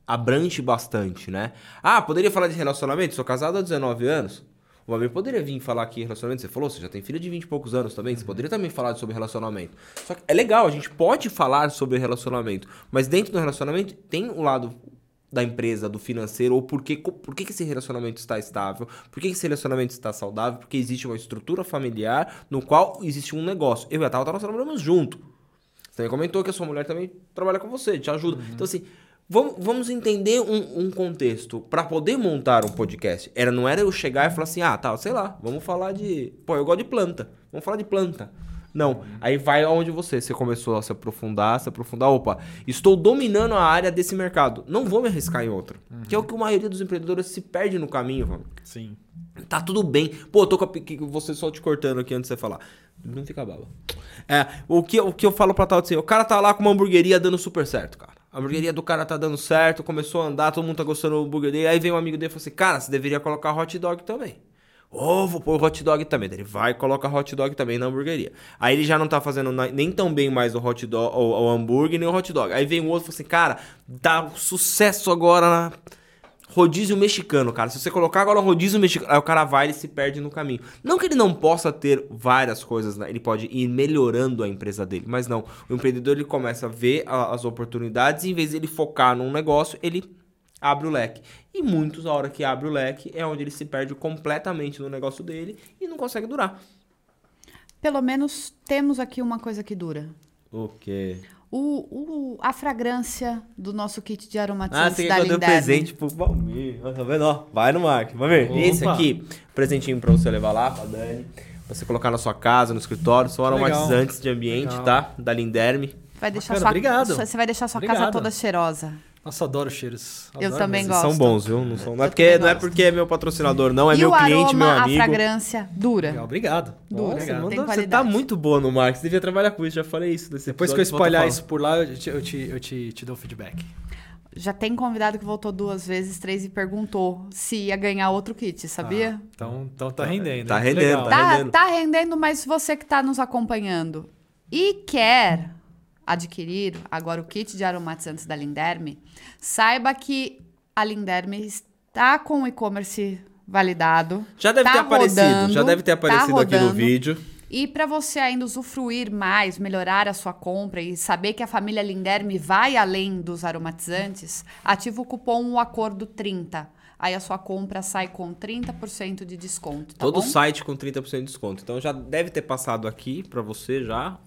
abrange bastante, né? Ah, poderia falar de relacionamento? Sou casado há 19 anos. O Amir poderia vir falar aqui relacionamento. Você falou, você já tem filha de 20 e poucos anos também. Você poderia também falar sobre relacionamento. Só que é legal, a gente pode falar sobre relacionamento. Mas dentro do relacionamento tem o lado da empresa, do financeiro, ou por que, por que que esse relacionamento está estável, por que que esse relacionamento está saudável, porque existe uma estrutura familiar no qual existe um negócio. Eu e a Tata, nós trabalhamos junto. Você também comentou que a sua mulher também trabalha com você, te ajuda. Então, assim, vamos, vamos entender um, um contexto. Para poder montar um podcast, era, não era eu chegar e falar assim, ah, tá, sei lá, vamos falar de... Pô, eu gosto de planta. Vamos falar de planta. Não, aí vai aonde você, você começou a se aprofundar, se aprofundar, opa, estou dominando a área desse mercado, não vou me arriscar em outra. Que é o que a maioria dos empreendedores se perde no caminho, mano. Sim. Tá tudo bem. Pô, eu tô com a, você só te cortando aqui antes de você falar. Não fica baba. É, o que, o que eu falo pra tal assim, o cara tá lá com uma hamburgueria dando super certo, cara. A hamburgueria do cara tá dando certo, começou a andar, todo mundo tá gostando do hambúrguer dele. Aí vem um amigo dele e fala assim, cara, você deveria colocar hot dog também. Ô, vou pôr hot dog também. Ele vai e coloca hot dog também na hamburgueria. Aí ele já não tá fazendo nem tão bem mais o hot dog, o, o hambúrguer, nem o hot dog. Aí vem o outro e fala assim, cara, dá um sucesso agora na rodízio mexicano, cara. Se você colocar agora rodízio mexicano, aí o cara vai e se perde no caminho. Não que ele não possa ter várias coisas, né? ele pode ir melhorando a empresa dele, mas não. O empreendedor ele começa a ver a- as oportunidades e em vez de ele focar num negócio, ele abre o leque. E muitos, a hora que abre o leque, é onde ele se perde completamente no negócio dele e não consegue durar. Pelo menos temos aqui uma coisa que dura. O quê? O, o- a fragrância do nosso kit de Ah, aromatizantes você da quer que eu dê um presente pro Valmir. Tá vendo? Ó, vai no Mark. Valmir, Opa. esse aqui, presentinho pra você levar lá, pra Dani. Pra você colocar na sua casa, no escritório. São Legal. aromatizantes de ambiente, Legal. tá? Da Linderme. Vai deixar Bacana, sua, obrigado. sua- Você vai deixar sua casa Obrigado. toda cheirosa. Nossa, adoro cheiros. Eu Adoro também mesmo. gosto. São bons, viu? Não, são, não, é Eu porque, não é porque é meu patrocinador, não. É e meu o cliente, meu aroma, amigo. a fragrância dura. Obrigado. Dura. Nossa, você tá qualidade. muito boa no Mark. Você devia trabalhar com isso, já falei isso. Nesse Depois que eu espalhar isso por lá, eu te, eu te, eu te, te dou feedback. Já tem convidado que voltou duas vezes, três e perguntou se ia ganhar outro kit, sabia? Ah, então, então tá rendendo. Tá rendendo, tá Tá, rendendo. tá rendendo, mas você que tá nos acompanhando e quer adquirir agora o kit de aromatizantes da Linderme, saiba que a Linderme está com o e-commerce validado. Já deve tá ter aparecido, rodando, já deve ter tá aparecido aqui no vídeo. E para você ainda usufruir mais, melhorar a sua compra e saber que a família Linderme vai além dos aromatizantes, ativa o cupom o acordo 30. Aí a sua compra sai com 30% de desconto, tá Todo bom? site com 30% de desconto. Então já deve ter passado aqui pra você já.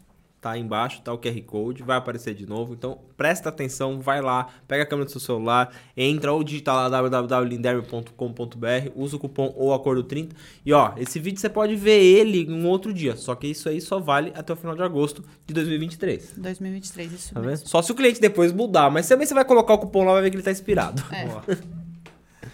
Tá aí embaixo, tá o QR Code, vai aparecer de novo. Então, presta atenção, vai lá, pega a câmera do seu celular, entra ou digita lá www.linderme.com.br, usa o cupom ou acordo 30. E ó, esse vídeo você pode ver ele em um outro dia, só que isso aí só vale até o final de agosto de 2023. 2023, isso Tá mesmo. vendo? Só se o cliente depois mudar, mas também você vai colocar o cupom lá, vai ver que ele tá inspirado.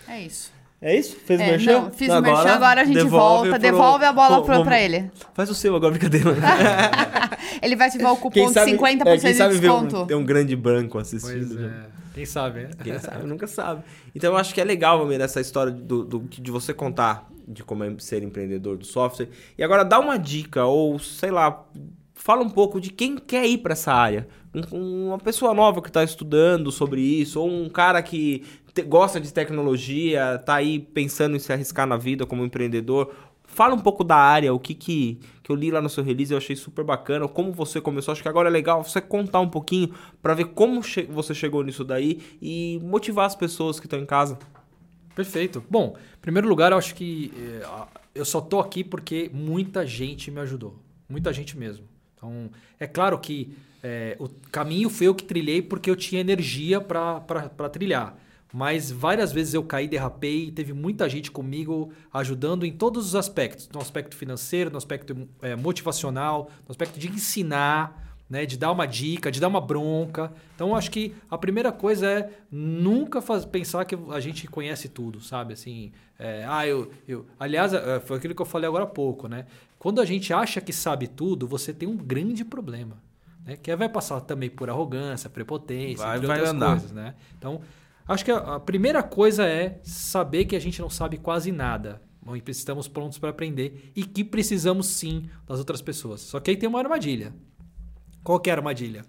É. É isso. É isso? Fez o É, merchan? não, fiz o merchan, agora a gente volta, pro- devolve a bola pro- pra, ele. Faz o seu agora, brincadeira. Ele vai ativar o cupom de 50% é, quem de sabe ver desconto. um, tem um grande branco assistindo. Pois é. Quem sabe, né? Quem sabe, nunca sabe. Então eu acho que é legal, Valmir, essa história do, do- de você contar de como é ser empreendedor do software. E agora dá uma dica, ou sei lá, fala um pouco de quem quer ir para essa área. Um- uma pessoa nova que está estudando sobre isso, ou um cara que te- gosta de tecnologia, tá aí pensando em se arriscar na vida como empreendedor. Fala um pouco da área, o que, que, que eu li lá no seu release, eu achei super bacana, como você começou. Acho que agora é legal você contar um pouquinho para ver como che- você chegou nisso daí e motivar as pessoas que estão em casa. Perfeito. Bom, em primeiro lugar, eu acho que eh, eu só tô aqui porque muita gente me ajudou. Muita gente mesmo. Então, é claro que eh, o caminho foi eu que trilhei porque eu tinha energia para trilhar. Mas várias vezes eu caí, derrapei e teve muita gente comigo ajudando em todos os aspectos. No aspecto financeiro, no aspecto eh, motivacional, no aspecto de ensinar, né, de dar uma dica, de dar uma bronca. Então, acho que a primeira coisa é nunca faz, pensar que a gente conhece tudo, sabe? Assim, é, ah, eu, eu. Aliás, é, foi aquilo que eu falei agora há pouco, né? Quando a gente acha que sabe tudo, você tem um grande problema. Né? Que vai passar também por arrogância, prepotência, Vai- entre vai outras andar. coisas, né? Então, acho que a, a primeira coisa é saber que a gente não sabe quase nada. E estamos prontos para aprender e que precisamos sim das outras pessoas. Só que aí tem uma armadilha. Qual é a armadilha?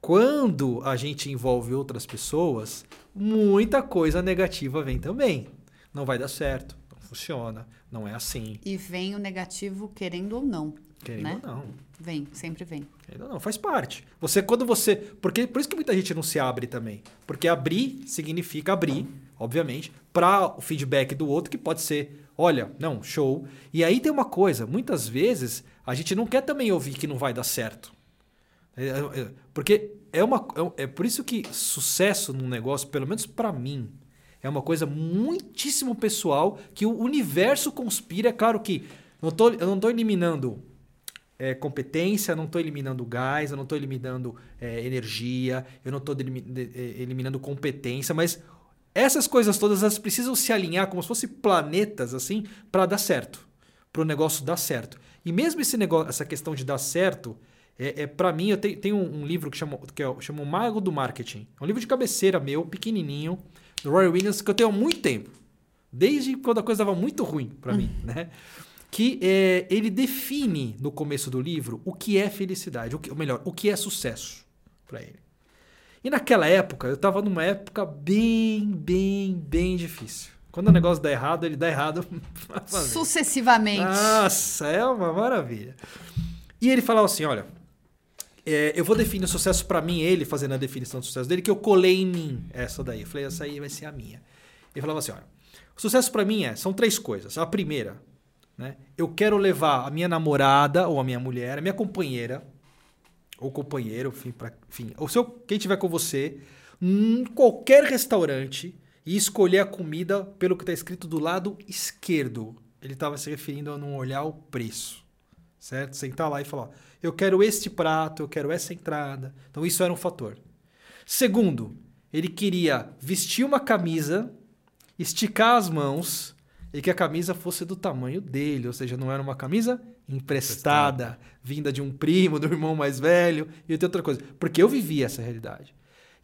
Quando a gente envolve outras pessoas, muita coisa negativa vem também. Não vai dar certo, não funciona, não é assim. E vem o negativo querendo ou não. Querendo né? ou não. Vem, sempre vem. Querendo ou não, faz parte. Você, quando você. Porque, por isso que muita gente não se abre também. Porque abrir significa abrir, obviamente, para o feedback do outro, que pode ser, olha, não, show. E aí tem uma coisa, muitas vezes a gente não quer também ouvir que não vai dar certo. É, é, é, porque é uma é, é por isso que sucesso num negócio, pelo menos para mim, é uma coisa muitíssimo pessoal que o universo conspira. É claro que não tô, eu não estou eliminando é, competência, não estou eliminando gás, eu não estou eliminando é, energia, eu não estou eliminando competência, mas essas coisas todas elas precisam se alinhar como se fossem planetas assim para dar certo, para o negócio dar certo. E mesmo esse negócio, essa questão de dar certo, é, é para mim eu tenho, tenho um, um livro que chama que é, chama o Mago do Marketing, é um livro de cabeceira meu, pequenininho, do Roy Williams que eu tenho há muito tempo, desde quando a coisa estava muito ruim para mim, né? que é, ele define no começo do livro o que é felicidade, o que, ou melhor, o que é sucesso para ele. E naquela época, eu estava numa época bem, bem, bem difícil. Quando o negócio dá errado, ele dá errado. Sucessivamente. Nossa, é uma maravilha. E ele falava assim: olha, é, eu vou definir o sucesso para mim, ele fazendo a definição do sucesso dele, que eu colei em mim essa daí. Eu falei, essa aí vai ser a minha. Ele falava assim: olha, o sucesso para mim é, são três coisas. A primeira, né, eu quero levar a minha namorada ou a minha mulher, a minha companheira, ou companheiro, enfim, pra, enfim ou seu, quem tiver com você, em qualquer restaurante e escolher a comida pelo que está escrito do lado esquerdo. Ele estava se referindo a não olhar o preço, certo? Sentar lá e falar, eu quero este prato, eu quero essa entrada. Então isso era um fator. Segundo, ele queria vestir uma camisa, esticar as mãos e que a camisa fosse do tamanho dele, ou seja, não era uma camisa emprestada, vinda de um primo, do irmão mais velho e outra coisa, porque eu vivia essa realidade.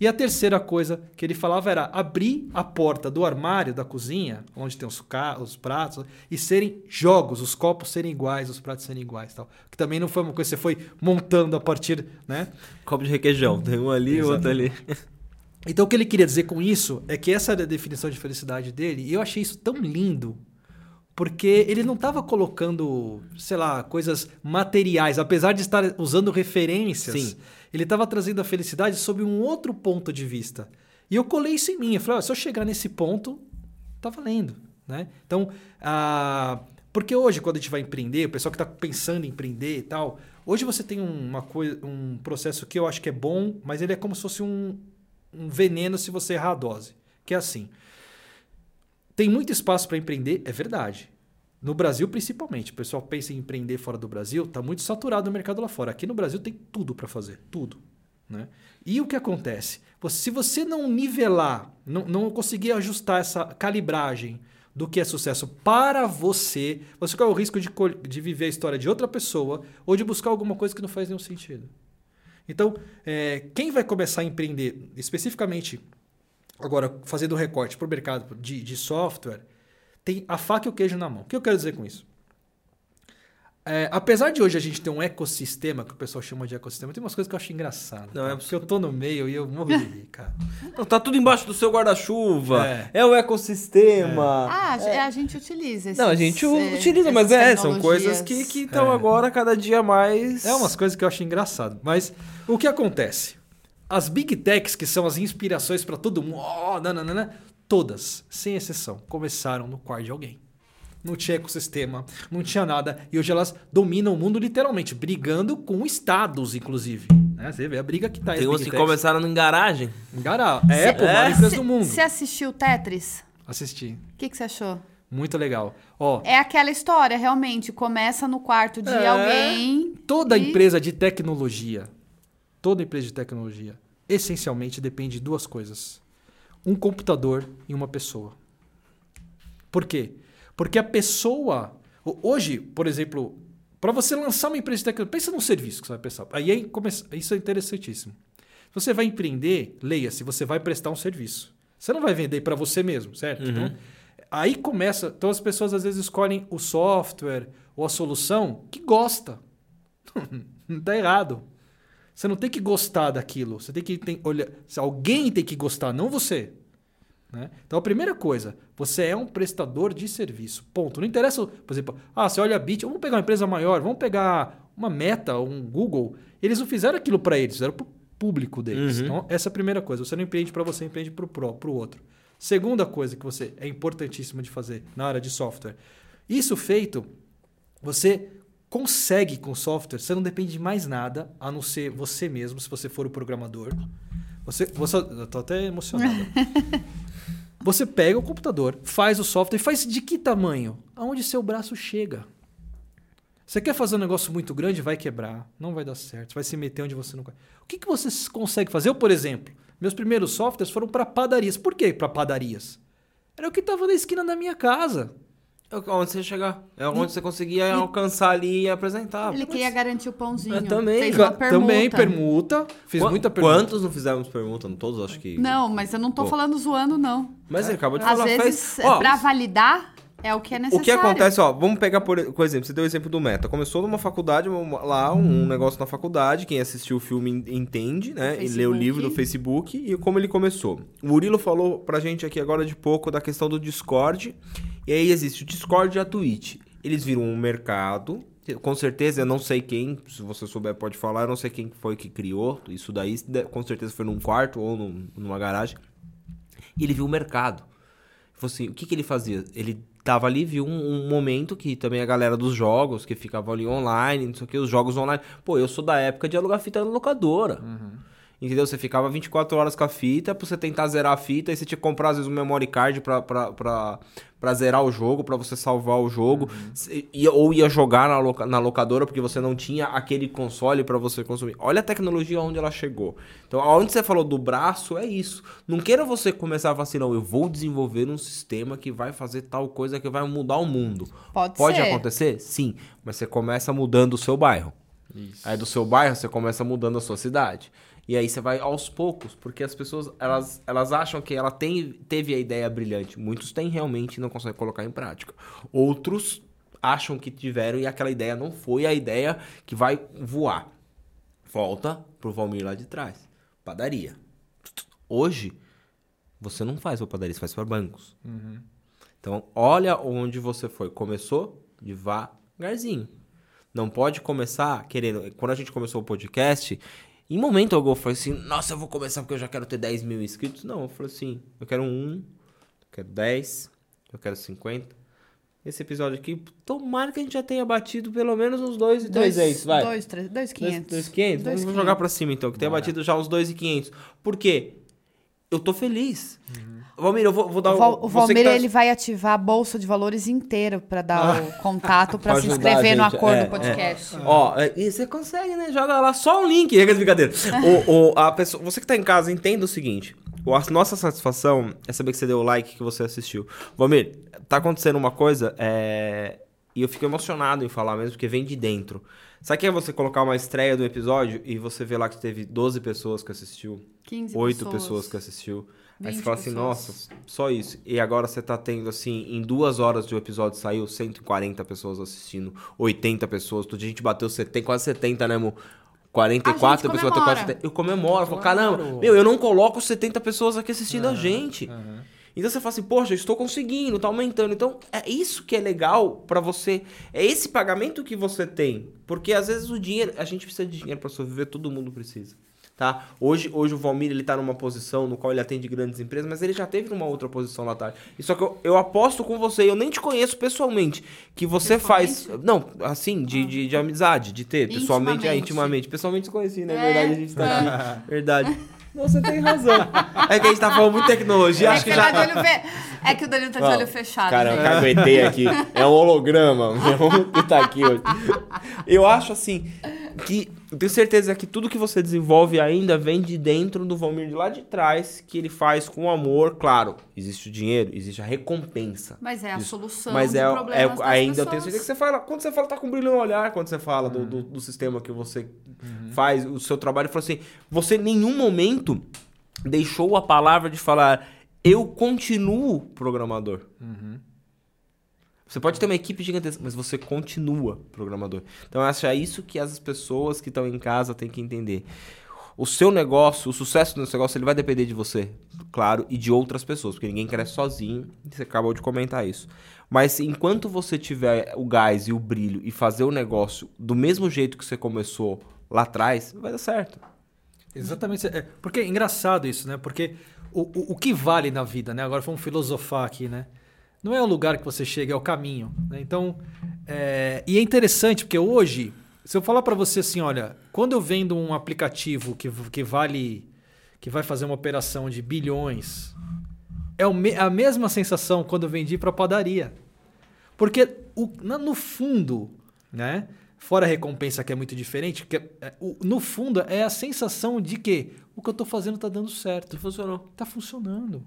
E a terceira coisa que ele falava era abrir a porta do armário da cozinha, onde tem os, os pratos, e serem jogos, os copos serem iguais, os pratos serem iguais. Tal. Que também não foi uma coisa que você foi montando a partir. Né? Copo de requeijão, tem um ali e outro ali. Então o que ele queria dizer com isso é que essa era a definição de felicidade dele, e eu achei isso tão lindo, porque ele não estava colocando, sei lá, coisas materiais, apesar de estar usando referências. Sim. Ele estava trazendo a felicidade sob um outro ponto de vista. E eu colei isso em mim. Eu falei, ó, se eu chegar nesse ponto, tá valendo. Né? Então, ah, Porque hoje, quando a gente vai empreender, o pessoal que está pensando em empreender e tal, hoje você tem uma coisa, um processo que eu acho que é bom, mas ele é como se fosse um, um veneno se você errar a dose. Que é assim. Tem muito espaço para empreender, é verdade. No Brasil, principalmente. O pessoal pensa em empreender fora do Brasil, está muito saturado o mercado lá fora. Aqui no Brasil tem tudo para fazer, tudo. Né? E o que acontece? Se você não nivelar, não, não conseguir ajustar essa calibragem do que é sucesso para você, você corre o risco de, de viver a história de outra pessoa ou de buscar alguma coisa que não faz nenhum sentido. Então, é, quem vai começar a empreender especificamente, agora fazendo um recorte para o mercado de, de software, tem a faca e o queijo na mão. O que eu quero dizer com isso? É, apesar de hoje a gente ter um ecossistema, que o pessoal chama de ecossistema, tem umas coisas que eu acho engraçado. Não, é porque eu tô no meio e eu morro de rir, cara. Não, tá tudo embaixo do seu guarda-chuva. É. é. o ecossistema. É. Ah, é. a gente utiliza esses, Não, a gente utiliza, mas é, são coisas que estão é. agora cada dia mais. É umas coisas que eu acho engraçado. Mas o que acontece? As big techs, que são as inspirações para todo mundo, oh, nananana, todas, sem exceção, começaram no quarto de alguém não tinha ecossistema, não tinha nada. E hoje elas dominam o mundo literalmente, brigando com estados, inclusive. Né? Você vê a briga que tá Tem uns que começaram em garagem. Em garagem. É, Apple, é. maior empresa do mundo. Você assistiu Tetris? Assisti. O que, que você achou? Muito legal. Ó, é aquela história, realmente. Começa no quarto de é... alguém. Toda e... empresa de tecnologia, toda empresa de tecnologia, essencialmente depende de duas coisas: um computador e uma pessoa. Por quê? Porque a pessoa. Hoje, por exemplo, para você lançar uma empresa de tecnologia, pensa num serviço que você vai pensar. Aí é começa, isso é interessantíssimo. Você vai empreender, leia-se, você vai prestar um serviço. Você não vai vender para você mesmo, certo? Uhum. Então, aí começa. Então as pessoas às vezes escolhem o software ou a solução que gosta. não está errado. Você não tem que gostar daquilo. Você tem que tem, olhar. Alguém tem que gostar, não você. Né? Então, a primeira coisa, você é um prestador de serviço. Ponto. Não interessa, por exemplo, ah, você olha a Bit, vamos pegar uma empresa maior, vamos pegar uma Meta, um Google. Eles não fizeram aquilo para eles, fizeram para o público deles. Uhum. Então, essa é a primeira coisa. Você não empreende para você, empreende para o outro. Segunda coisa que você é importantíssima de fazer na área de software. Isso feito, você consegue com software, você não depende de mais nada, a não ser você mesmo, se você for o programador. Você, você, eu tô até emocionado. Você pega o computador, faz o software faz de que tamanho? Aonde seu braço chega. Você quer fazer um negócio muito grande, vai quebrar, não vai dar certo, vai se meter onde você não quer. O que, que você consegue fazer? Eu, por exemplo, meus primeiros softwares foram para padarias. Por que para padarias? Era o que estava na esquina da minha casa. É onde você chegar. É onde e, você conseguia e, alcançar ali e apresentar. Ele queria garantir o pãozinho. Eu também. Fez uma permuta. Também, permuta. Fiz Qu muita permuta. Quantos não fizemos permuta? Não todos, acho que. Não, mas eu não tô Pô. falando zoando, não. Mas ele acabou de Às falar. Às vezes, fez... pra validar, é o que é necessário. O que acontece, ó, vamos pegar por, por exemplo, você deu o exemplo do Meta. Começou numa faculdade, lá, um negócio na faculdade, quem assistiu o filme entende, né? E leu o livro do Facebook e como ele começou. O Murilo falou pra gente aqui agora de pouco da questão do Discord. E aí existe o Discord e a Twitch. Eles viram um mercado. Com certeza, eu não sei quem, se você souber pode falar, eu não sei quem foi que criou. Isso daí, com certeza foi num quarto ou num, numa garagem. E ele viu o mercado. Falou assim, o que, que ele fazia? Ele tava ali, viu um, um, momento que também a galera dos jogos, que ficava ali online, não sei o que, os jogos online. Pô, eu sou da época de alugar fita na locadora. Uhum. Entendeu? Você ficava 24 horas com a fita pra você tentar zerar a fita, e você tinha que comprar, às vezes, um memory card pra, pra, pra, pra zerar o jogo, para você salvar o jogo. Uhum. Ia, ou ia jogar na, loca, na locadora porque você não tinha aquele console para você consumir. Olha a tecnologia onde ela chegou. Então, aonde você falou do braço, é isso. Não queira você começar a falar assim, não, eu vou desenvolver um sistema que vai fazer tal coisa que vai mudar o mundo. Pode, Pode ser. acontecer? Sim. Mas você começa mudando o seu bairro. Isso. Aí do seu bairro você começa mudando a sua cidade. E aí você vai aos poucos, porque as pessoas elas, elas acham que ela tem, teve a ideia brilhante. Muitos têm realmente e não conseguem colocar em prática. Outros acham que tiveram e aquela ideia não foi a ideia que vai voar. Volta pro Valmir lá de trás. Padaria. Hoje, você não faz para padaria, você faz para bancos. Uhum. Então, olha onde você foi. Começou devagarzinho. Não pode começar querendo. Quando a gente começou o podcast, em momento algum eu falei assim, nossa, eu vou começar porque eu já quero ter 10 mil inscritos. Não, eu falei assim, eu quero um, eu quero 10, eu quero 50. esse episódio aqui, tomara que a gente já tenha batido pelo menos uns 2,300, vai. 2,500. 2,500? Vamos vamos jogar pra cima então, que tenha Bora. batido já uns 2,500. Por quê? Eu tô feliz. Valmir, eu vou, vou dar O, um... Val, o Valmir, tá- ele vai ativar a bolsa de valores inteiro pra dar o contato pra Pra se inscrever no gente, acordo é, do podcast. Ó, é, e você consegue, né? Joga lá só o link. É é brincadeira. o, o- a pessoa, você que tá em casa, entenda o seguinte. A nossa satisfação é saber que você deu o like, que você assistiu. Valmir, tá acontecendo uma coisa, é... e eu fico emocionado em falar mesmo, porque vem de dentro. Sabe que é você colocar uma estreia do episódio e você vê lá que teve 12 pessoas que assistiu, 15 8 pessoas. pessoas que assistiu. Aí você 20 fala assim, pessoas. nossa, só isso. E agora você tá tendo, assim, em duas horas de um episódio saiu 140 pessoas assistindo, 80 pessoas. Todo dia a gente bateu 70, quase 70, né, amor? 44 A gente pessoas bateu quase comemora. 70. Eu comemoro, eu falo, caramba, meu, eu não coloco 70 pessoas aqui assistindo a gente. Aham. Então você fala assim, poxa, eu estou conseguindo, tá aumentando. Então é isso que é legal pra você. É esse pagamento que você tem. Porque às vezes o dinheiro, a gente precisa de dinheiro pra sobreviver, todo mundo precisa. Tá? Hoje, hoje o Valmir ele tá numa posição no qual ele atende grandes empresas, mas ele já teve numa outra posição lá atrás. E só que eu, eu aposto com você, eu nem te conheço pessoalmente, que você faz. Não, assim, de, de, de amizade, de ter. Pessoalmente, é, Intimamente. intimamente. Pessoalmente se conheci, né? É, Verdade, a gente tá aqui. Verdade. Não, você tem razão. É que a gente tá falando muito tecnologia, É acho que, que já. tá fe... é que o Danilo tá de olho fechado. Cara, eu gente. caguetei aqui. É um holograma. Que tá aqui hoje. Eu acho assim que. Eu tenho certeza que tudo que você desenvolve ainda vem de dentro do Valmir de lá de trás, que ele faz com amor. Claro, existe o dinheiro, existe a recompensa. Mas é a Isso. solução Mas é, problema é das ainda eu tenho pessoas. certeza que você fala. Quando você fala, tá com brilho no olhar, quando você fala do, do, do sistema que você faz, o seu trabalho, fala assim: você em nenhum momento deixou a palavra de falar, eu continuo programador. Você pode ter uma equipe gigantesca, mas você continua programador. Então, acho é isso que as pessoas que estão em casa têm que entender. O seu negócio, o sucesso do seu negócio, ele vai depender de você, claro, e de outras pessoas, porque ninguém cresce sozinho, você acabou de comentar isso. Mas enquanto você tiver o gás e o brilho e fazer o negócio do mesmo jeito que você começou lá atrás, vai dar certo. Exatamente. É, porque é engraçado isso, né? Porque o, o, o que vale na vida, né? Agora vamos filosofar aqui, né? Não é o lugar que você chega, é o caminho. Né? Então, é, e é interessante porque hoje, se eu falar para você assim, olha, quando eu vendo um aplicativo que, que vale, que vai fazer uma operação de bilhões, é a mesma sensação quando eu vendi para padaria. Porque o- no fundo, né? Fora a recompensa que é muito diferente, que é- é, o- no fundo é a sensação de que o que eu tô fazendo tá dando certo. Funcionou. Tá funcionando.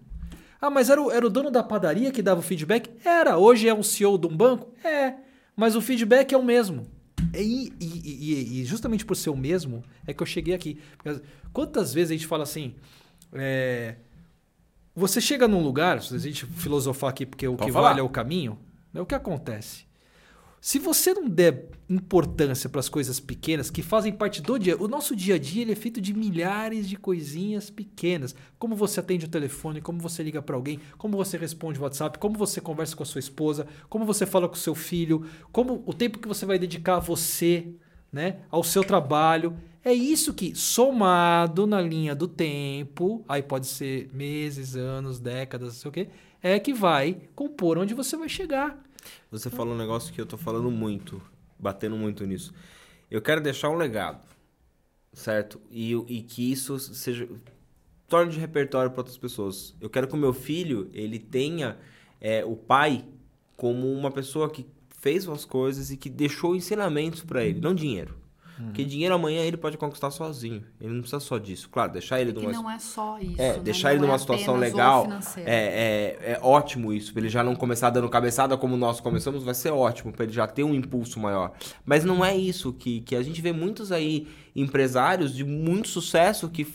Ah, mas era o, era o dono da padaria que dava o feedback? Era. Hoje é um CEO de um banco? É. Mas o feedback é o mesmo. E, e- e- e justamente por ser o mesmo é que eu cheguei aqui. Porque Quantas vezes a gente fala assim. é, você chega num lugar, se a gente filosofar aqui, porque o Pode que falar. vale é o caminho, né, o que acontece? Se você não der importância para as coisas pequenas que fazem parte do dia, o nosso dia a dia ele é feito de milhares de coisinhas pequenas. Como você atende o telefone, como você liga para alguém, como você responde o WhatsApp, como você conversa com a sua esposa, como você fala com o seu filho, como o tempo que você vai dedicar a você, né, ao seu trabalho. É isso que, somado na linha do tempo, aí pode ser meses, anos, décadas, não sei o quê, é que vai compor onde você vai chegar. Você falou um negócio que eu tô falando muito, batendo muito nisso. Eu quero deixar um legado, certo? E, e que isso seja torne de repertório para outras pessoas. Eu quero que o meu filho ele tenha é, o pai como uma pessoa que fez umas coisas e que deixou ensinamentos para ele, não dinheiro. Porque dinheiro amanhã ele pode conquistar sozinho. Ele não precisa só disso. Claro, deixar ele Que numa não é só isso. é, né? deixar Não ele numa é situação legal é, é, é ótimo isso. Pra ele já não começar dando cabeçada como nós começamos, vai ser ótimo. Pra ele já ter um impulso maior. Mas não é isso que, que a gente vê muitos aí empresários de muito sucesso que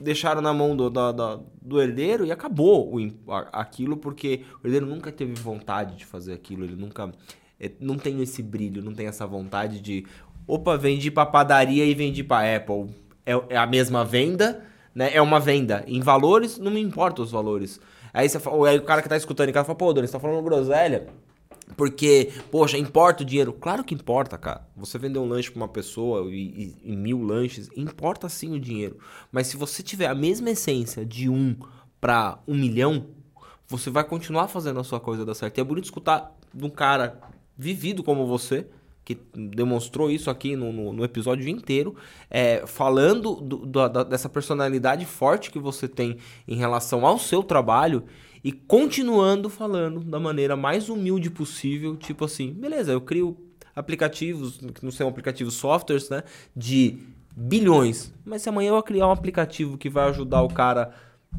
deixaram na mão do, da- da- do herdeiro e acabou o, aquilo porque o herdeiro nunca teve vontade de fazer aquilo. Ele nunca. é, não tem esse brilho, não tem essa vontade de. Opa, vendi pra padaria e vendi pra Apple. É, é a mesma venda, né? É uma venda. Em valores, não me importa os valores. Aí, você fala, aí o cara que tá escutando, o cara fala, pô, Doni, você tá falando groselha. Porque, poxa, importa o dinheiro? Claro que importa, cara. Você vender um lanche pra uma pessoa e, e- e mil lanches, importa sim o dinheiro. Mas se você tiver a mesma essência de um pra um milhão, você vai continuar fazendo a sua coisa dar certo. E é bonito escutar de um cara vivido como você, que demonstrou isso aqui no, no, no episódio inteiro, é, falando do, do, da, dessa personalidade forte que você tem em relação ao seu trabalho e continuando falando da maneira mais humilde possível, tipo assim, beleza, eu crio aplicativos, que não são aplicativos softwares, né, de bilhões, mas se amanhã eu criar um aplicativo que vai ajudar o cara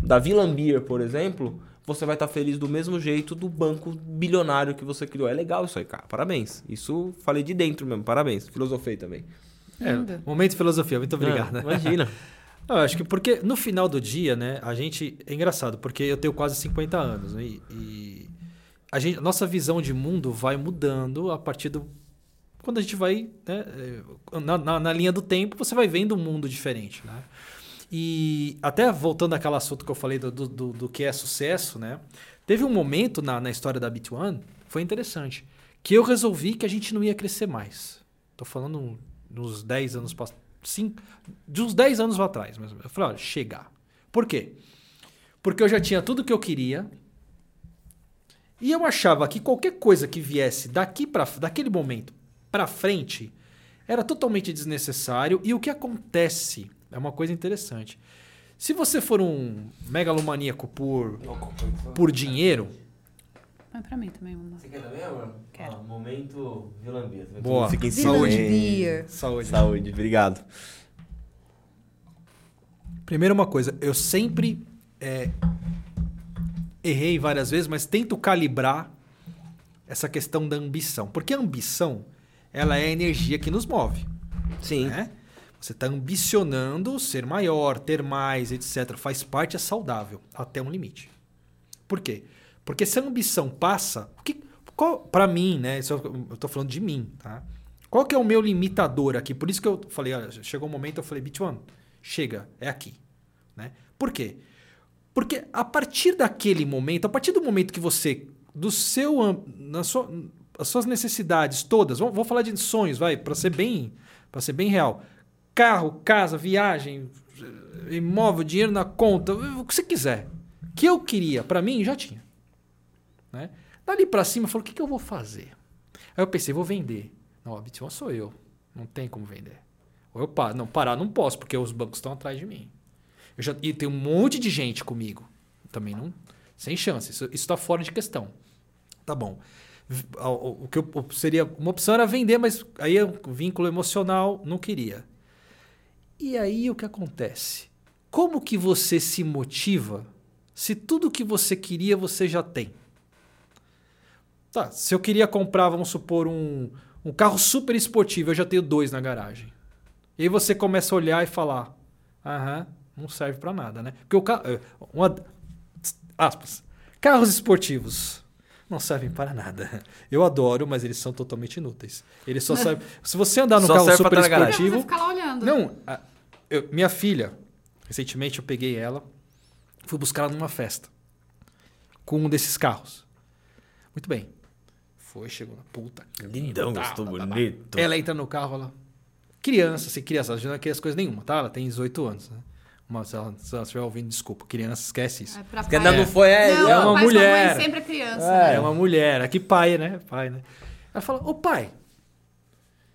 da Vilambir, por exemplo, você vai estar feliz do mesmo jeito do banco bilionário que você criou. É legal isso aí, cara. Parabéns. Isso falei de dentro mesmo. Parabéns. Filosofei também. É, momento de filosofia. Muito obrigado. Ah, imagina. Não, eu acho que porque no final do dia, né, a gente. É engraçado, porque eu tenho quase 50 anos, né? E, e a, gente, nossa visão de mundo vai mudando a partir do. Quando a gente vai. Né, na, na, na linha do tempo, você vai vendo um mundo diferente, né? E até voltando àquele assunto que eu falei do, do, do que é sucesso, né? Teve um momento na, na história da Bit1, foi interessante, que eu resolvi que a gente não ia crescer mais. Tô falando nos 10 anos passados. De uns 10 anos atrás, menos. Eu falei, olha, chegar. Por quê? Porque eu já tinha tudo que eu queria. E eu achava que qualquer coisa que viesse daqui para daquele momento para frente era totalmente desnecessário. E o que acontece é uma coisa interessante. Se você for um megalomaníaco por, por dinheiro. Põe pra mim também, mamãe. Você quer também, amor? Quero. Ah, momento Vilambia. Boa. Fica em Saúde. Saúde. Saúde, obrigado. Primeiro, uma coisa. Eu sempre é, errei várias vezes, mas tento calibrar essa questão da ambição. Porque a ambição, ela é a energia que nos move. Sim. né? Você está ambicionando ser maior, ter mais, etc. Faz parte, é saudável, até um limite. Por quê? Porque se a ambição passa, para mim, né? Isso eu estou falando de mim, tá? Qual que é o meu limitador aqui? Por isso que eu falei, olha, chegou um momento, eu falei, Bit One, chega, é aqui, né? Por quê? Porque a partir daquele momento, a partir do momento que você, do seu, na sua, as suas necessidades todas, vou, vou falar de sonhos, vai, para ser bem, para ser bem real, carro, casa, viagem, imóvel, dinheiro na conta, o que você quiser, que eu queria, para mim já tinha, né? Dali para cima, eu o que, que eu vou fazer? Aí eu pensei, vou vender. Não, a Bitcoin sou eu, não tem como vender. Ou eu paro, não parar não posso porque os bancos estão atrás de mim. Eu já e tem um monte de gente comigo. Também não. Sem chance. Isso está fora de questão. Tá bom. O, o- o que eu, o- seria uma opção era vender, mas aí é um vínculo emocional, não queria. E aí o que acontece? Como que você se motiva se tudo que você queria você já tem? Tá, se eu queria comprar, vamos supor, um, um carro super esportivo, eu já tenho dois na garagem. E aí você começa a olhar e falar: aham, não serve pra nada, né? Porque o carro. Uma, aspas. Carros esportivos não servem para nada. Eu adoro, mas eles são totalmente inúteis. Eles só servem. Se você andar num Só carro super. Não, esportivo. você fica lá olhando. Não, a- eu- minha filha, recentemente eu peguei ela, fui buscar ela numa festa com um desses carros. Muito bem. Foi, chegou na puta. Lindão, tá, gostou tá, tá, tá. bonito. Ela entra no carro, ela. Criança, se criança, ela já não quer as coisas nenhuma, tá? Ela tem 18 anos, né? Mas se ela, se ela estiver ouvindo, desculpa, criança, esquece isso. É pra Porque pai. ainda não foi, é, Não, é uma pai mulher. Mãe sempre é criança. É, né? uma mulher, aqui pai, né? Pai, né? Ela fala, ô pai,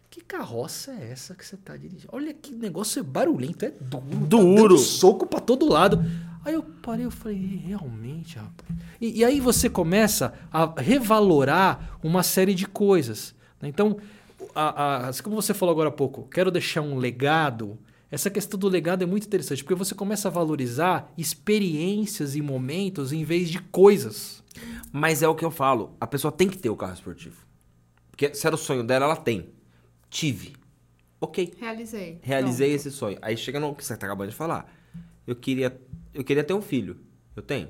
que carroça é essa que você tá dirigindo? Olha que negócio é barulhento, é duro. tá Duro. dando soco pra todo lado. Aí eu parei, eu falei, realmente, rapaz. E, e aí você começa a revalorar uma série de coisas. né? Então, a, a, assim como você falou agora há pouco, quero deixar um legado. Essa questão do legado é muito interessante, porque você começa a valorizar experiências e momentos em vez de coisas. Mas é o que eu falo. A pessoa tem que ter o carro esportivo. Porque se era o sonho dela, ela tem. Tive. Ok. Realizei. Realizei esse sonho. Aí chega no que você tá acabando de falar. Eu queria, eu queria ter um filho. Eu tenho.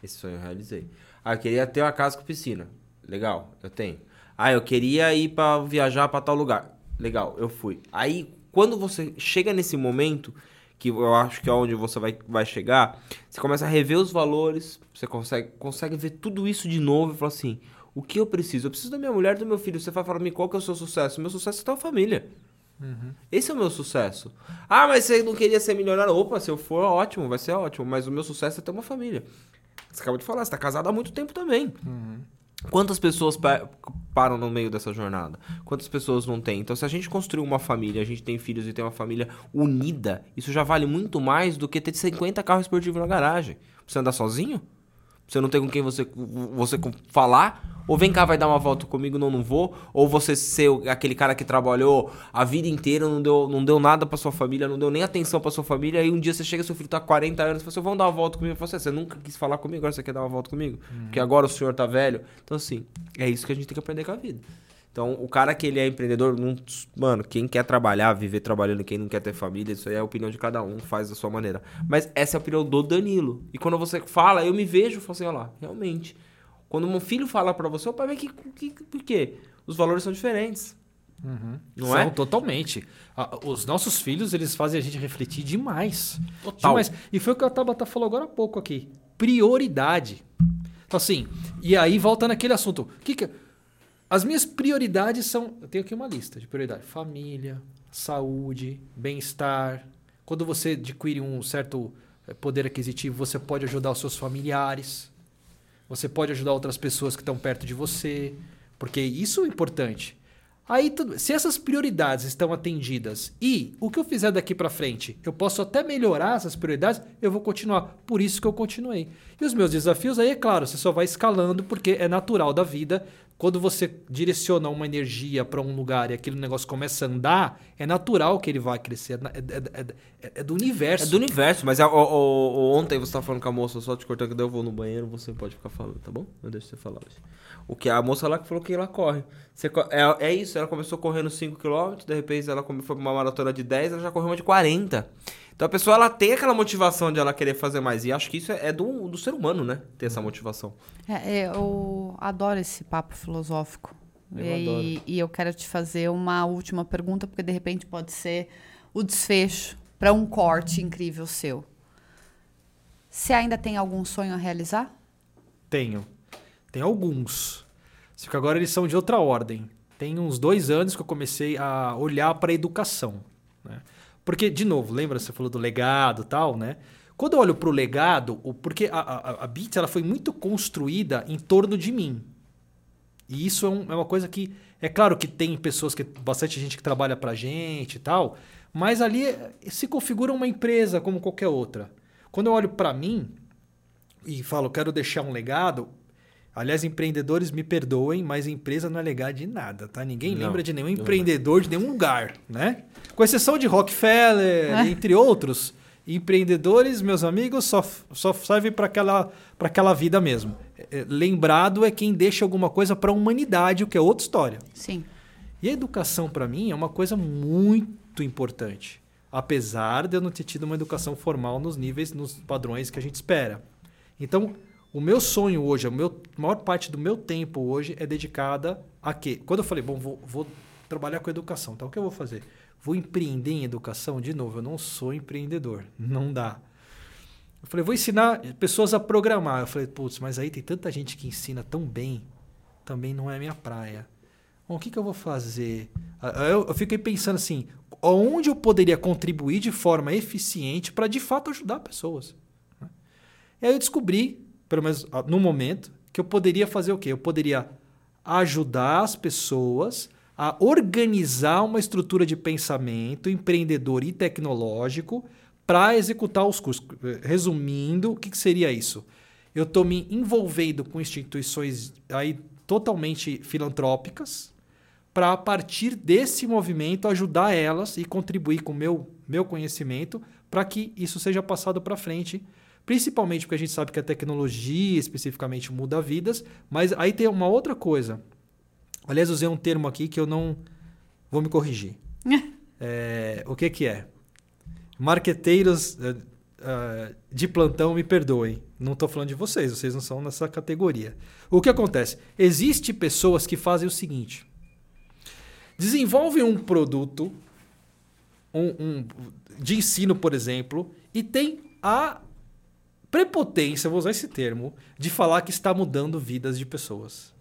Esse sonho eu realizei. Ah, eu queria ter uma casa com piscina. Legal, eu tenho. Ah, eu queria ir para viajar para tal lugar. Legal, eu fui. Aí, quando você chega nesse momento, que eu acho que é onde você vai, vai chegar, você começa a rever os valores, você consegue, consegue ver tudo isso de novo e fala assim: o que eu preciso? Eu preciso da minha mulher e do meu filho. Você vai falar pra mim qual que é o seu sucesso? O meu sucesso é ter uma família. Esse é o meu sucesso. Ah, mas você não queria ser milionário? Opa, se eu for, ótimo, vai ser ótimo. Mas o meu sucesso é ter uma família. Você acabou de falar, você tá casado há muito tempo também. Quantas pessoas pa- param no meio dessa jornada? Quantas pessoas não tem? Então, se a gente construir uma família, a gente tem filhos e tem uma família unida, isso já vale muito mais do que ter 50 carros esportivos na garagem. Você andar sozinho? Você não tem com quem você, você falar? Ou vem cá, vai dar uma volta comigo, não, não vou? Ou você ser aquele cara que trabalhou a vida inteira, não deu, não deu nada pra sua família, não deu nem atenção pra sua família, aí um dia você chega, seu filho tá com 40 anos, você fala, vamos dar uma volta comigo. Você, você nunca quis falar comigo, agora você quer dar uma volta comigo? Porque agora o senhor tá velho. Então, assim, é isso que a gente tem que aprender com a vida. Então, o cara que ele é empreendedor, não- mano, quem quer trabalhar, viver trabalhando, quem não quer ter família, isso aí é a opinião de cada um, faz da sua maneira. Mas essa é a opinião do Danilo. E quando você fala, eu me vejo e falo assim, ó lá, realmente. Quando um filho fala pra você, o pai vai que, que, por quê? Os valores são diferentes. Não São é? totalmente. Os nossos filhos, eles fazem a gente refletir demais. Total. Demais. E foi o que a Tabata falou agora há pouco aqui. Prioridade. Então, assim, e aí volta naquele assunto. O que que... As minhas prioridades são... Eu tenho aqui uma lista de prioridade. Família, saúde, bem-estar. Quando você adquire um certo eh, poder aquisitivo, você pode ajudar os seus familiares. Você pode ajudar outras pessoas que estão perto de você. Porque isso é importante. Aí, se essas prioridades estão atendidas e o que eu fizer daqui pra frente, eu posso até melhorar essas prioridades, eu vou continuar. Por isso que eu continuei. E os meus desafios aí, é claro, você só vai escalando porque é natural da vida. Quando você direciona uma energia para um lugar e aquele negócio começa a andar, é natural que ele vai crescer. É, é- é- é- é do universo. É do universo, mas o- ontem você tava falando com a moça, só te cortando que eu vou no banheiro, você pode ficar falando, tá bom? Eu deixo você falar. O que a moça lá que falou que ela corre. Você é, é isso, ela começou correndo 5km, de repente ela foi pra uma maratona de 10, ela já correu uma de 40. Então a pessoa ela tem aquela motivação de ela querer fazer mais. E acho que isso é, é do, do ser humano, né? Ter essa motivação. É, é, eu adoro esse papo filosófico. Eu e, e eu quero te fazer uma última pergunta, porque de repente pode ser o desfecho para um corte incrível seu. Você ainda tem algum sonho a realizar? Tenho. Tem alguns. Só que agora eles são de outra ordem. Tem uns dois anos que eu comecei a olhar para a educação. Né? Porque, de novo, lembra? Você falou do legado tal, né? Quando eu olho para o legado, porque a, a, a Beats ela foi muito construída em torno de mim. E isso é, um- é uma coisa que. É claro que tem pessoas que. bastante gente que trabalha pra gente e tal. Mas ali eh, se configura uma empresa como qualquer outra. Quando eu olho para mim e falo, quero deixar um legado. Aliás, empreendedores me perdoem, mas empresa não é legado de nada, tá? Ninguém Não, lembra de nenhum empreendedor de nenhum lugar, né? Com exceção de Rockefeller, entre outros. Empreendedores, meus amigos, só, só servem para aquela, pra aquela vida mesmo. É, é, lembrado é quem deixa alguma coisa para a humanidade, o que é outra história. Sim. E a educação, para mim, é uma coisa muito importante. Apesar de eu não ter tido uma educação formal nos níveis, nos padrões que a gente espera. Então, o meu sonho hoje, a, meu, maior parte do meu tempo hoje é dedicada a quê? Quando eu falei, bom, vou, vou trabalhar com educação, então o que eu vou fazer? Vou empreender em educação? De novo, eu não sou empreendedor. Não dá. Eu falei, vou ensinar pessoas a programar. Eu falei, putz, mas aí tem tanta gente que ensina tão bem, também não é minha praia. Bom, o que, que eu vou fazer? Ah, Eu, eu fiquei pensando assim, onde eu poderia contribuir de forma eficiente para de fato ajudar pessoas? né? E aí eu descobri, pelo menos ah, no momento, que eu poderia fazer o quê? Eu poderia ajudar as pessoas a organizar uma estrutura de pensamento empreendedor e tecnológico para executar os cursos. Resumindo, o que, que seria isso? Eu estou me envolvendo com instituições aí totalmente filantrópicas para, a partir desse movimento, ajudar elas e contribuir com o meu, meu conhecimento para que isso seja passado para frente. Principalmente porque a gente sabe que a tecnologia especificamente muda vidas, mas aí tem uma outra coisa. Aliás, usei um termo aqui que eu não vou me corrigir. É, o que, que é? Marqueteiros eh, ah, de plantão, me perdoem. Não estou falando de vocês, vocês não são nessa categoria. O que acontece? Existem pessoas que fazem o seguinte: desenvolvem um produto um, um- de ensino, por exemplo, e tem a prepotência, vou usar esse termo, de falar que está mudando vidas de pessoas.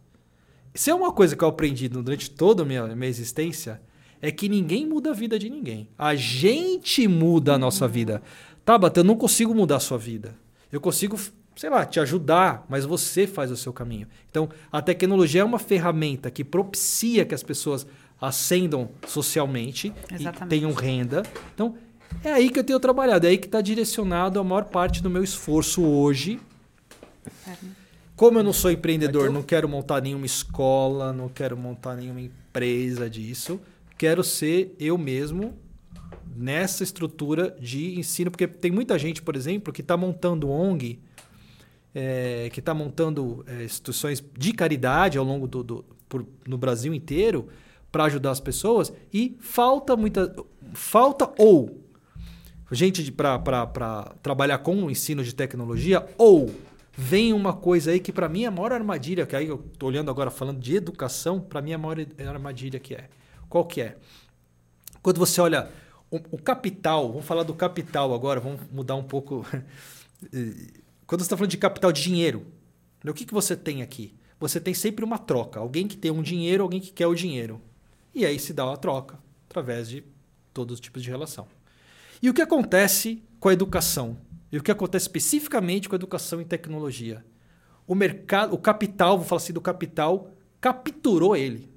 Se é uma coisa que eu aprendi durante toda a minha, minha existência, é que ninguém muda a vida de ninguém. A gente muda a nossa vida. Tabata, eu não consigo mudar a sua vida. Eu consigo sei lá, te ajudar, mas você faz o seu caminho. Então, a tecnologia é uma ferramenta que propicia que as pessoas ascendam socialmente Exatamente. e tenham renda. Então, é aí que eu tenho trabalhado, é aí que está direcionado a maior parte do meu esforço hoje. Como eu não sou empreendedor, não quero montar nenhuma escola, não quero montar nenhuma empresa disso. Quero ser eu mesmo nessa estrutura de ensino, porque tem muita gente, por exemplo, que está montando ONG, é, que está montando é, instituições de caridade ao longo do, do por, no Brasil inteiro para ajudar as pessoas e falta muita falta ou gente para trabalhar com o ensino de tecnologia ou vem uma coisa aí que para mim é a maior armadilha que aí eu tô olhando agora falando de educação para mim é a maior armadilha que é. Qual que é? Quando você olha o, o capital vamos falar do capital agora vamos mudar um pouco. Quando você está falando de capital de dinheiro o que que você tem aqui? Você tem sempre uma troca alguém que tem um dinheiro alguém que quer o dinheiro. E aí se dá uma troca através de todos os tipos de relação. E o que acontece com a educação? E o que acontece especificamente com a educação em tecnologia? O mercado, o capital, vou falar assim do capital, capturou ele.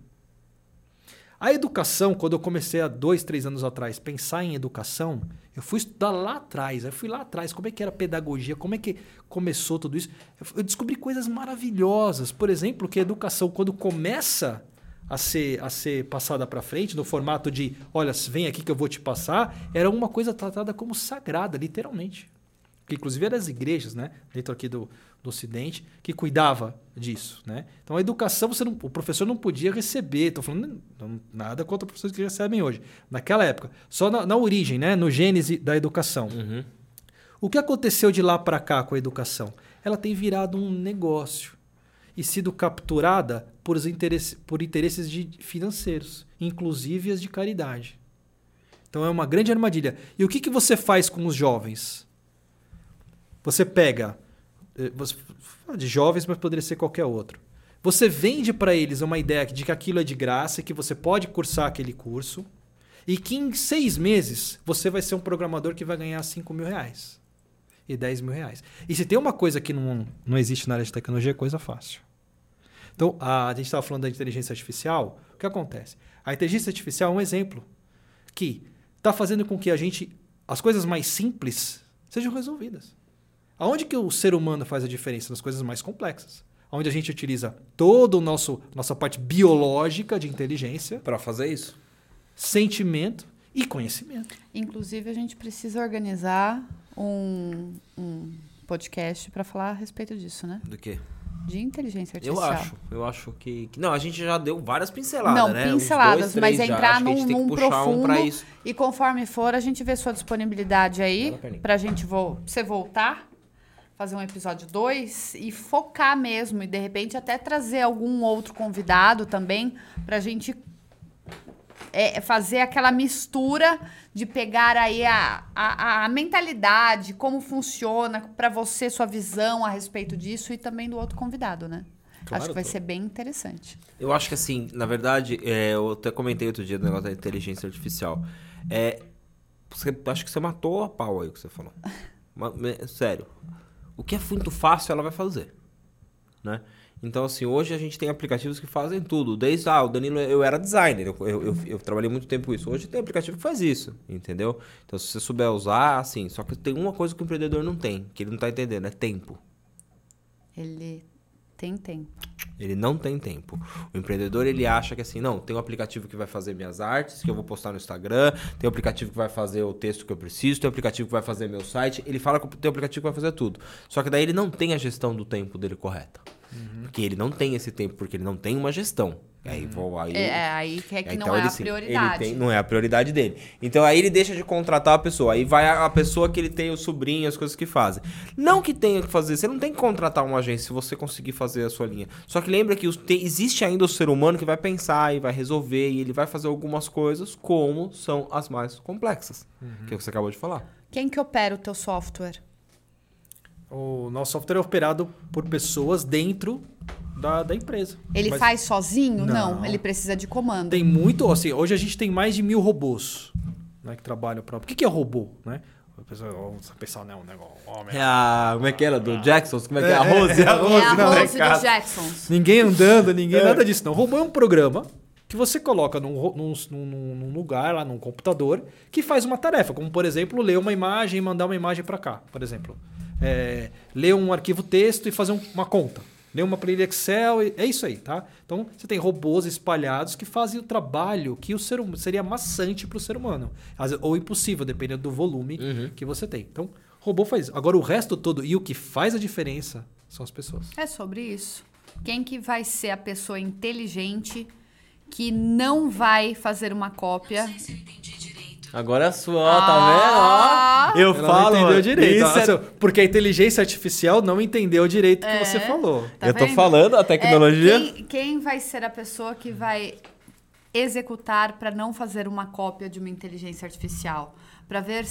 A educação, quando eu comecei há dois, três anos atrás, pensar em educação, eu fui estudar lá atrás. Eu fui lá atrás, como é que era pedagogia, como é que começou tudo isso. Eu descobri coisas maravilhosas. Por exemplo, que a educação, quando começa a ser, a ser passada para frente, no formato de, olha, vem aqui que eu vou te passar, era uma coisa tratada como sagrada, literalmente. Que inclusive eram as igrejas, né, dentro aqui do, do Ocidente, que cuidava disso. Né? Então a educação, você não, o professor não podia receber, estou falando nada contra os professores que recebem hoje. Naquela época, só na, na origem, né, no gênese da educação. Uhum. O que aconteceu de lá para cá com a educação? Ela tem virado um negócio e sido capturada por, interesse, por interesses de financeiros, inclusive as de caridade. Então é uma grande armadilha. E o que, que você faz com os jovens? Você pega. Eh, você, de jovens, mas poderia ser qualquer outro. Você vende para eles uma ideia de que aquilo é de graça, que você pode cursar aquele curso, e que em seis meses você vai ser um programador que vai ganhar 5 mil reais e 10 mil reais. E se tem uma coisa que não, não existe na área de tecnologia, é coisa fácil. Então, a, a gente estava falando da inteligência artificial. O que acontece? A inteligência artificial é um exemplo que está fazendo com que a gente as coisas mais simples sejam resolvidas. Aonde que o ser humano faz a diferença? Nas coisas mais complexas. Onde a gente utiliza toda o nosso nossa parte biológica de inteligência para fazer isso. Sentimento e conhecimento. Inclusive, a gente precisa organizar um, um podcast para falar a respeito disso, né? Do quê? De inteligência artificial. Eu acho, eu acho que, que, Não, a gente já deu várias pinceladas, não, né? Pinceladas, dois, mas entrar num, num profundo. Um e conforme for, a gente vê sua disponibilidade aí pra gente vo você voltar, fazer um episódio 2 e focar mesmo. E de repente até trazer algum outro convidado também pra gente é, fazer aquela mistura de pegar aí a, a, a mentalidade, como funciona para você, sua visão a respeito disso e também do outro convidado, né? Claro, acho que vai tô. ser bem interessante. Eu acho que assim, na verdade, é, eu até comentei outro dia do negócio da inteligência artificial. É, você, acho que você matou a pau aí o que você falou. Sério. O que é muito fácil, ela vai fazer. Né? Então, assim, hoje a gente tem aplicativos que fazem tudo. Desde, ah, o Danilo, eu era designer, eu, eu, eu, eu trabalhei muito tempo com isso. Hoje tem aplicativo que faz isso, entendeu? Então, se você souber usar, assim, só que tem uma coisa que o empreendedor não tem, que ele não está entendendo, é tempo. Ele tem tempo. Ele não tem tempo. O empreendedor, ele acha que assim, não, tem um aplicativo que vai fazer minhas artes, que eu vou postar no Instagram, tem um aplicativo que vai fazer o texto que eu preciso, tem um aplicativo que vai fazer meu site. Ele fala que tem um aplicativo que vai fazer tudo. Só que daí ele não tem a gestão do tempo dele correta. Uhum. Porque ele não tem esse tempo, porque ele não tem uma gestão. Aí, uhum. vou, aí, é, é aí que, é que então não é a prioridade. Tem, não é a prioridade dele. Então aí ele deixa de contratar a pessoa. Aí vai a, a, pessoa que ele tem o sobrinho, as coisas que fazem. Não que tenha que fazer, você não tem que contratar uma agência se você conseguir fazer a sua linha. Só que lembra que os, tem, existe ainda o ser humano que vai pensar e vai resolver e ele vai fazer algumas coisas como são as mais complexas. Uhum. Que é o que você acabou de falar. Quem que opera o teu software? O nosso software é operado por pessoas dentro da, da empresa. Ele Mas faz sozinho? Não. não. ele precisa de comando. Tem muito, assim, hoje a gente tem mais de mil robôs né, que trabalham para. O que, que é robô? Né? Pessoal, o pessoal não, negócio. Homem, É a. Como é que era? Do Jacksons? Como é que é? A Rose? É, a É a não, Rose cara. dos Jacksons. Ninguém andando, ninguém, nada disso. Não. Robô é um programa que você coloca num, num- num lugar, lá num computador, que faz uma tarefa, como por exemplo, ler uma imagem e mandar uma imagem para cá, por exemplo. É, ler um arquivo texto e fazer um- uma conta. Ler uma planilha Excel, e- é isso aí, tá? Então você tem robôs espalhados que fazem o trabalho que o ser hum- seria maçante para o ser humano. Ou impossível, dependendo do volume Uhum. que você tem. Então, robô faz isso. Agora, o resto todo e o que faz a diferença são as pessoas. É sobre isso. Quem que vai ser a pessoa inteligente que não vai fazer uma cópia? Agora é a sua, ó, tá vendo? Ó, eu Ela falo. não entendeu direito. Isso é- Porque a inteligência artificial não entendeu direito o que você falou. Tá eu tô vendo? falando, a É, tecnologia. quem, quem vai ser a pessoa que vai executar para não fazer uma cópia de uma inteligência artificial? Para ver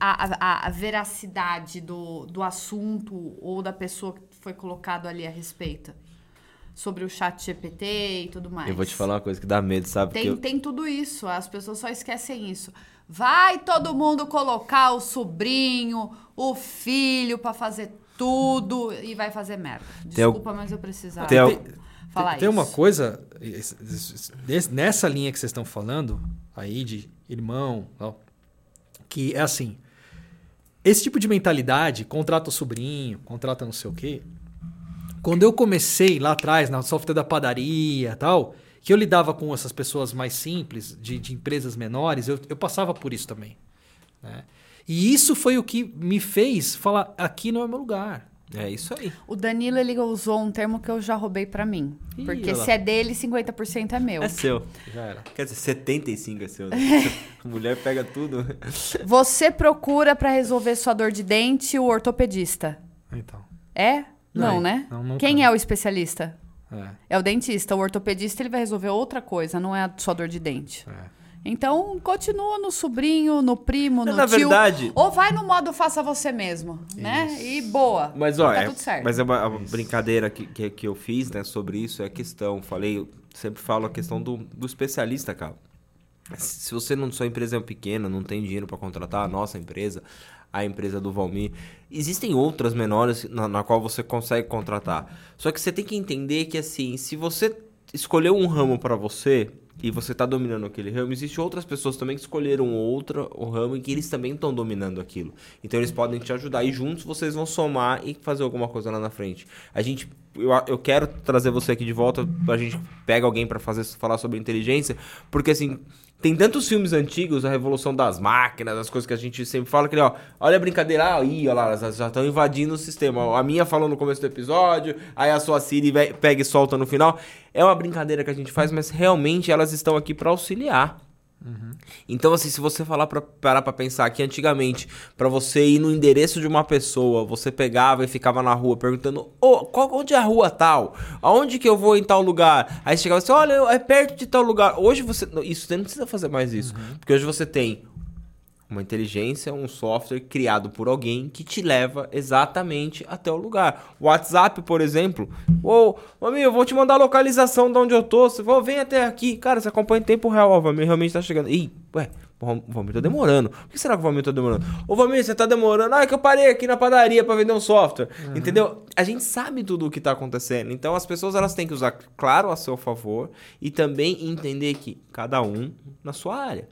a, a- a veracidade do, do assunto ou da pessoa que foi colocado ali a respeito. Sobre o chat GPT e tudo mais. Eu vou te falar uma coisa que dá medo, sabe? Tem, eu- tem tudo isso, as pessoas só esquecem isso. Vai todo mundo colocar o sobrinho, o filho pra fazer tudo e vai fazer merda. Tem al- Desculpa, mas eu precisava Tem al- falar tem, tem isso. uma coisa, es- es- es- nessa linha que vocês estão falando, aí de irmão, tal, que é assim. Esse tipo de mentalidade, contrata o sobrinho, contrata não sei o quê. Quando eu comecei lá atrás, na software da padaria tal, que eu lidava com essas pessoas mais simples, de, de empresas menores, eu, eu passava por isso também. né? E isso foi o que me fez falar: aqui não é meu lugar. É isso aí. O Danilo, ele usou um termo que eu já roubei pra mim. Ih, porque se é dele, 50% é meu. É seu. Já era. Quer dizer, 75 é seu. Né? A mulher pega tudo. Você procura pra resolver sua dor de dente o ortopedista. Então. É? Não, Não, né? não. Quem é o especialista? É, É o dentista. O ortopedista ele vai resolver outra coisa, não é a sua dor de dente. é. Então, continua no sobrinho, no primo, no Na tio. verdade- Ou vai no modo faça você mesmo, né? E boa. Mas, ó, tá é, tudo certo. mas é uma, uma brincadeira que, que, que eu fiz, né, sobre isso, é a questão, falei, eu sempre falo a questão do, do especialista, cara. Se você não, sua empresa é pequena, não tem dinheiro para contratar a nossa empresa, a empresa do Valmir, existem outras menores na, na qual você consegue contratar. Só que você tem que entender que, assim, se você escolheu um ramo para você e você tá dominando aquele ramo, existem outras pessoas também que escolheram outra o ramo e que eles também estão dominando aquilo. Então eles podem te ajudar e juntos vocês vão somar e fazer alguma coisa lá na frente. A gente eu, eu quero trazer você aqui de volta pra gente pegar alguém para fazer falar sobre inteligência, porque assim, tem tantos filmes antigos, a revolução das máquinas, as coisas que a gente sempre fala, que ó, olha a brincadeira, aí, olha lá, já estão invadindo o sistema. A minha falou no começo do episódio, aí a sua Siri pega e solta no final. É uma brincadeira que a gente faz, mas realmente elas estão aqui para auxiliar. Então, assim, se você falar pra, parar pra pensar que antigamente, pra você ir no endereço de uma pessoa, você pegava e ficava na rua perguntando, ô, qual, onde é a rua tal? Aonde que eu vou em tal lugar? Aí chegava assim, olha, é perto de tal lugar. Hoje você. Isso você não precisa fazer mais isso. Porque hoje você tem uma inteligência, um software criado por alguém que te leva exatamente até o lugar. O WhatsApp, por exemplo, ô, amigo, eu vou te mandar a localização de onde eu tô, você vai, vem até aqui. Cara, você acompanha em tempo real, ó, o Valmir realmente tá chegando. Ih, ué, o Val- o Valmir tá demorando. Por que será que o Valmir tá demorando? Ô, Valmir, você tá demorando? Ah, é que eu parei aqui na padaria pra vender um software. Entendeu? A gente sabe tudo o que tá acontecendo. Então, as pessoas, elas têm que usar, claro, a seu favor e também entender que cada um na sua área.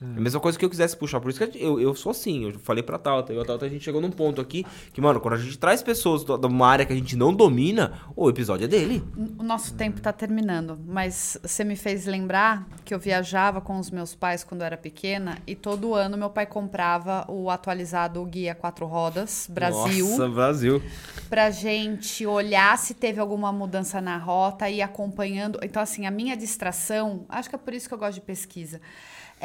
É a mesma coisa que eu quisesse puxar. Por isso que eu, eu sou assim. Eu falei pra Tauta. Eu e a Tauta a gente chegou num ponto aqui que, mano, quando a gente traz pessoas de uma área que a gente não domina, o episódio é dele. O nosso tempo tá terminando, mas você me fez lembrar que eu viajava com os meus pais quando eu era pequena e todo ano meu pai comprava o atualizado Guia Quatro Rodas Brasil Nossa, Brasil. pra gente olhar se teve alguma mudança na rota e ir acompanhando. Então, assim, a minha distração, acho que é por isso que eu gosto de pesquisa.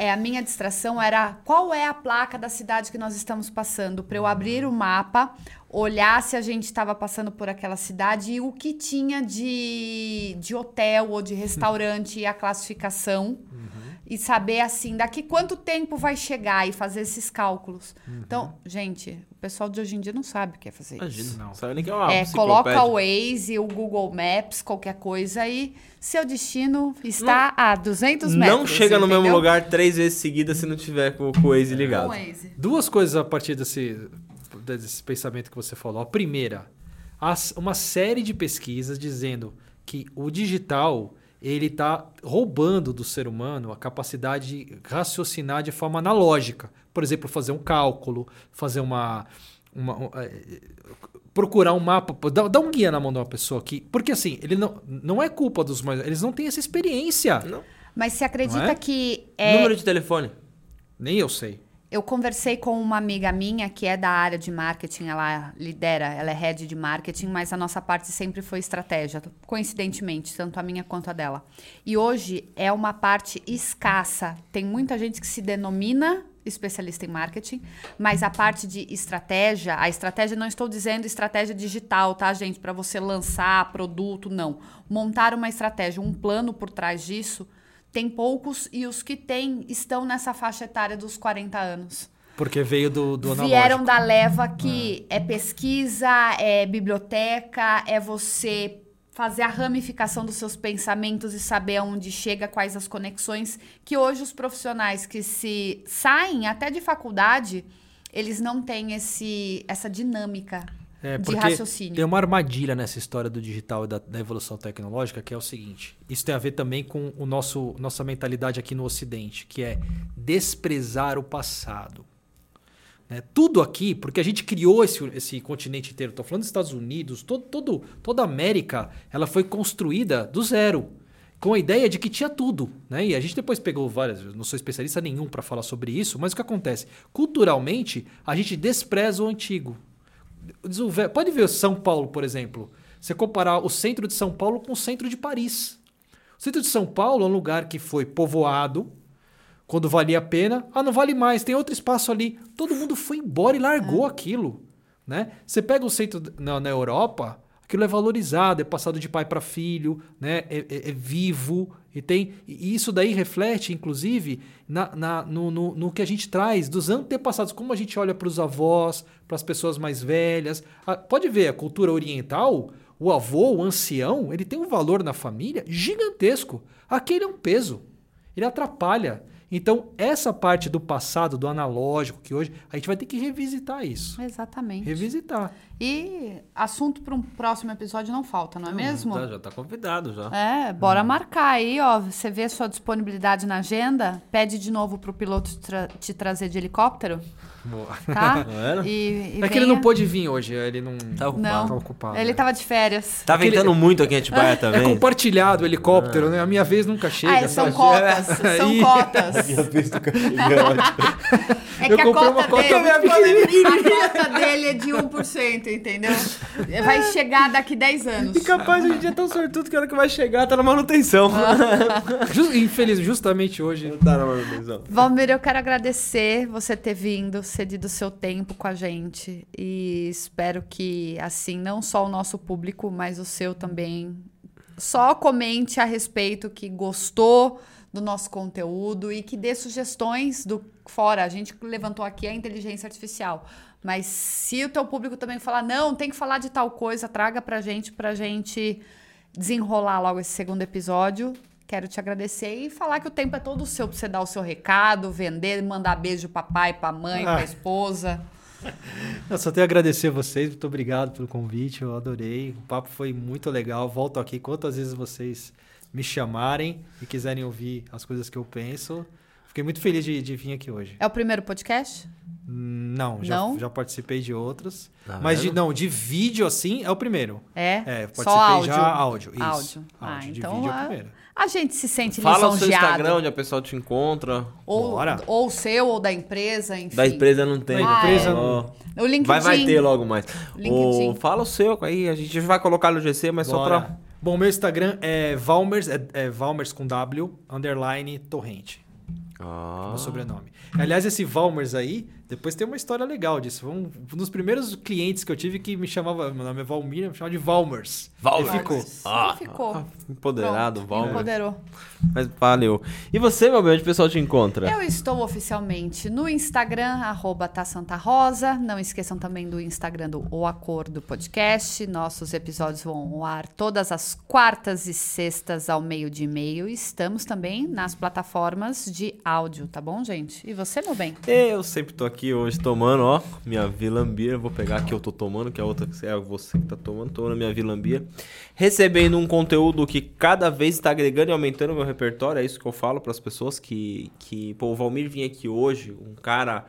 É, a minha distração era qual é a placa da cidade que nós estamos passando, para eu abrir o mapa, olhar se a gente estava passando por aquela cidade e o que tinha de, de hotel ou de restaurante e a classificação. e saber assim, daqui quanto tempo vai chegar e fazer esses cálculos. Uhum. Então, gente, o pessoal de hoje em dia não sabe o que é fazer isso. Imagina, Não. Sabe nem que é uma É, coloca o Waze, o Google Maps, qualquer coisa e seu destino está a 200 metros. Não chega no mesmo entendeu? lugar três vezes seguidas se não tiver com, com o Waze ligado. Com o Waze. Duas coisas a partir desse, desse pensamento que você falou. A primeira, as- uma série de pesquisas dizendo que o digital ele está roubando do ser humano a capacidade de raciocinar de forma analógica. Por exemplo, fazer um cálculo, fazer uma. uma- um, eh, procurar um mapa, dá, dá um guia na mão de uma pessoa aqui. Porque assim, ele não, não é culpa dos mais. Eles não têm essa experiência. Não. Mas você acredita é? que é, Número de telefone. Nem eu sei. Eu conversei com uma amiga minha que é da área de marketing, ela lidera, ela é head de marketing, mas a nossa parte sempre foi estratégia, coincidentemente, tanto a minha quanto a dela. E hoje é uma parte escassa. Tem muita gente que se denomina especialista em marketing, mas a parte de estratégia, a estratégia não estou dizendo estratégia digital, tá, gente, para você lançar produto, não. Montar uma estratégia, um plano por trás disso, tem poucos e os que tem estão nessa faixa etária dos 40 anos. Porque veio do, do analógico. Vieram da leva que é. pesquisa, é biblioteca, é você fazer a ramificação dos seus pensamentos e saber aonde chega, quais as conexões, que hoje os profissionais que se saem até de faculdade, eles não têm esse, essa dinâmica É, de porque raciocínio. Tem uma armadilha nessa história do digital e da, da evolução tecnológica, que é o seguinte: isso tem a ver também com o nosso nossa mentalidade aqui no Ocidente, que é desprezar o passado. Né? Tudo aqui, porque a gente criou esse, esse continente inteiro, estou falando dos Estados Unidos, todo, todo, toda a América, ela foi construída do zero. Com a ideia de que tinha tudo, né? E a gente depois pegou várias, não sou especialista nenhum para falar sobre isso, mas o que acontece? Culturalmente, a gente despreza o antigo. Pode ver São Paulo, por exemplo. Você comparar o centro de São Paulo com o centro de Paris. O centro de São Paulo é um lugar que foi povoado quando valia a pena. Ah, não vale mais, tem outro espaço ali. Todo mundo foi embora e largou aquilo. Né? Você pega o centro na, na Europa, aquilo é valorizado, é passado de pai para filho, né? é, é- é vivo. E, tem, e isso daí reflete, inclusive, na, na- no, no- no que a gente traz dos antepassados, como a gente olha para os avós, para as pessoas mais velhas. Ah, pode ver, a cultura oriental, o avô, o ancião, ele tem um valor na família gigantesco. Aquele é um peso. Ele atrapalha. Então, essa parte do passado, do analógico, que hoje a gente vai ter que revisitar isso. Exatamente. Revisitar. E assunto para um próximo episódio não falta, não é mesmo? Tá, já tá convidado já. É, bora marcar aí, ó. Você vê a sua disponibilidade na agenda, pede de novo pro piloto te, tra- te trazer de helicóptero, tá? Não era? E, e é que ele não pôde vir hoje, ele não Tá ocupado. Não. tá ocupado. Ele né? tava de férias. Tá ventando muito aqui em Atibaia É também. compartilhado o helicóptero, né? A minha vez nunca chega. ah, são cotas, são Aí- cotas. É Eu que a comprei cota, uma cota dele, a cota dele é de 1%, entendeu? Vai chegar daqui 10 anos. E capaz hoje em dia é tão sortudo que a hora que vai chegar tá na manutenção. Ju- Infeliz, justamente hoje. tá na manutenção. Valmir, eu quero agradecer você ter vindo, cedido o seu tempo com a gente. E espero que, assim, não só o nosso público, mas o seu também, só comente a respeito que gostou do nosso conteúdo e que dê sugestões do fora. A gente levantou aqui a inteligência artificial. Mas se o teu público também falar, não, tem que falar de tal coisa, traga pra gente, pra gente desenrolar logo esse segundo episódio. Quero te agradecer e falar que o tempo é todo seu pra você dar o seu recado, vender, mandar beijo pra pai, pra mãe, Ah. pra esposa. Eu só tenho a agradecer a vocês, muito obrigado pelo convite, eu adorei. O papo foi muito legal. Volto aqui quantas vezes vocês me chamarem e quiserem ouvir as coisas que eu penso. Fiquei muito feliz de, de vir aqui hoje. É o primeiro podcast? Não, já, Não? já participei de outros. Tá mas de, não, de vídeo assim é o primeiro. É? É, participei Só áudio. já áudio. Isso. Áudio. Ah, Áudio. De então vídeo é o ah, primeiro. a gente se sente Fala o seu lisonjeado. Instagram, onde a pessoa te encontra. Ou, Bora. ou o seu, ou da empresa, enfim. Da empresa não tem. Da empresa Ó. O LinkedIn. Vai, vai ter logo mais. LinkedIn. O, fala o seu aí, a gente vai colocar no GC, mas só Bora. pra. Bom, meu Instagram é Valmers, é, é Valmers com W, underline Torrente. Ah. meu sobrenome. Aliás, esse Valmers aí Depois tem uma história legal disso. Um, um dos primeiros clientes que eu tive que me chamava, meu nome é Valmir, me chamava de Valmers. Valmers. Ele ficou. Ah, ficou. Empoderado, Pronto, Valmer. Empoderou. Mas valeu. E você, meu bem, onde o pessoal te encontra? Eu estou oficialmente no Instagram, arroba tá Santa Rosa. Não esqueçam também do Instagram do O Acordo Podcast. Nossos episódios vão ao ar todas as quartas e sextas ao meio de e-mail. Estamos também nas plataformas de áudio, tá bom, gente? E você, meu bem? Eu sempre tô aqui hoje tomando, ó, minha Vilambia. Vou pegar aqui, eu tô tomando, que a outra é você que tá tomando. Tô na minha Vilambia. Recebendo um conteúdo que cada vez está agregando e aumentando o meu repertório. É isso que eu falo para as pessoas que, que... Pô, o Valmir vinha aqui hoje, um cara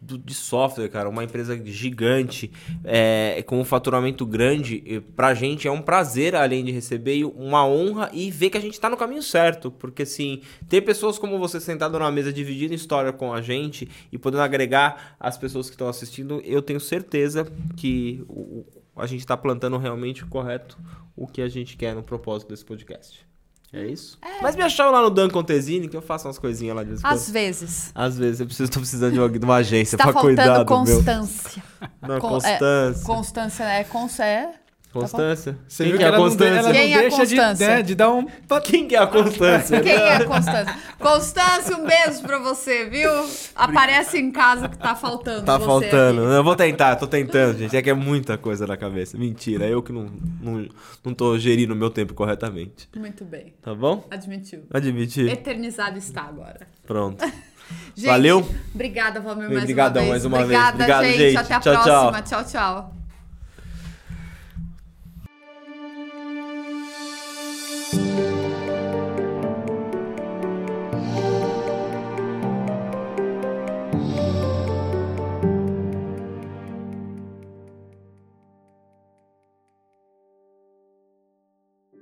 do- de software, cara, uma empresa gigante, é, com um faturamento grande, pra gente é um prazer, além de receber, uma honra e ver que a gente tá no caminho certo, porque assim, ter pessoas como você sentado numa mesa dividindo história com a gente e podendo agregar as pessoas que estão assistindo, eu tenho certeza que o- a gente tá plantando realmente correto, o que a gente quer no propósito desse podcast. É isso? Mas me achou lá no Dan Contesini, que eu faço umas coisinhas lá de vez em quando. Às vezes. Às vezes eu preciso, tô precisando de uma, de uma agência Está pra cuidar do meu. constância. Não, Com- Constância. Constância é... Cons é... Constância. Você Quem viu que é a Constância? ela não Quem é a deixa de, Constância? né, de dar um... Quem que é a Constância? Quem é a Constância? Constância, um beijo pra você, viu? Aparece em casa que tá faltando. Tá você faltando. aqui. Eu vou tentar, tô tentando, gente. É que é muita coisa na cabeça. Mentira, eu que não, não, não tô gerindo o meu tempo corretamente. Muito bem. Tá bom? Admitiu. Admitir. Eternizado está agora. Pronto. Gente, Valeu. Obrigada, Valmir, mais Obrigadão uma vez. mais uma vez. Obrigada, gente. gente. Até a Tchau, tchau. próxima. tchau. tchau. Bye.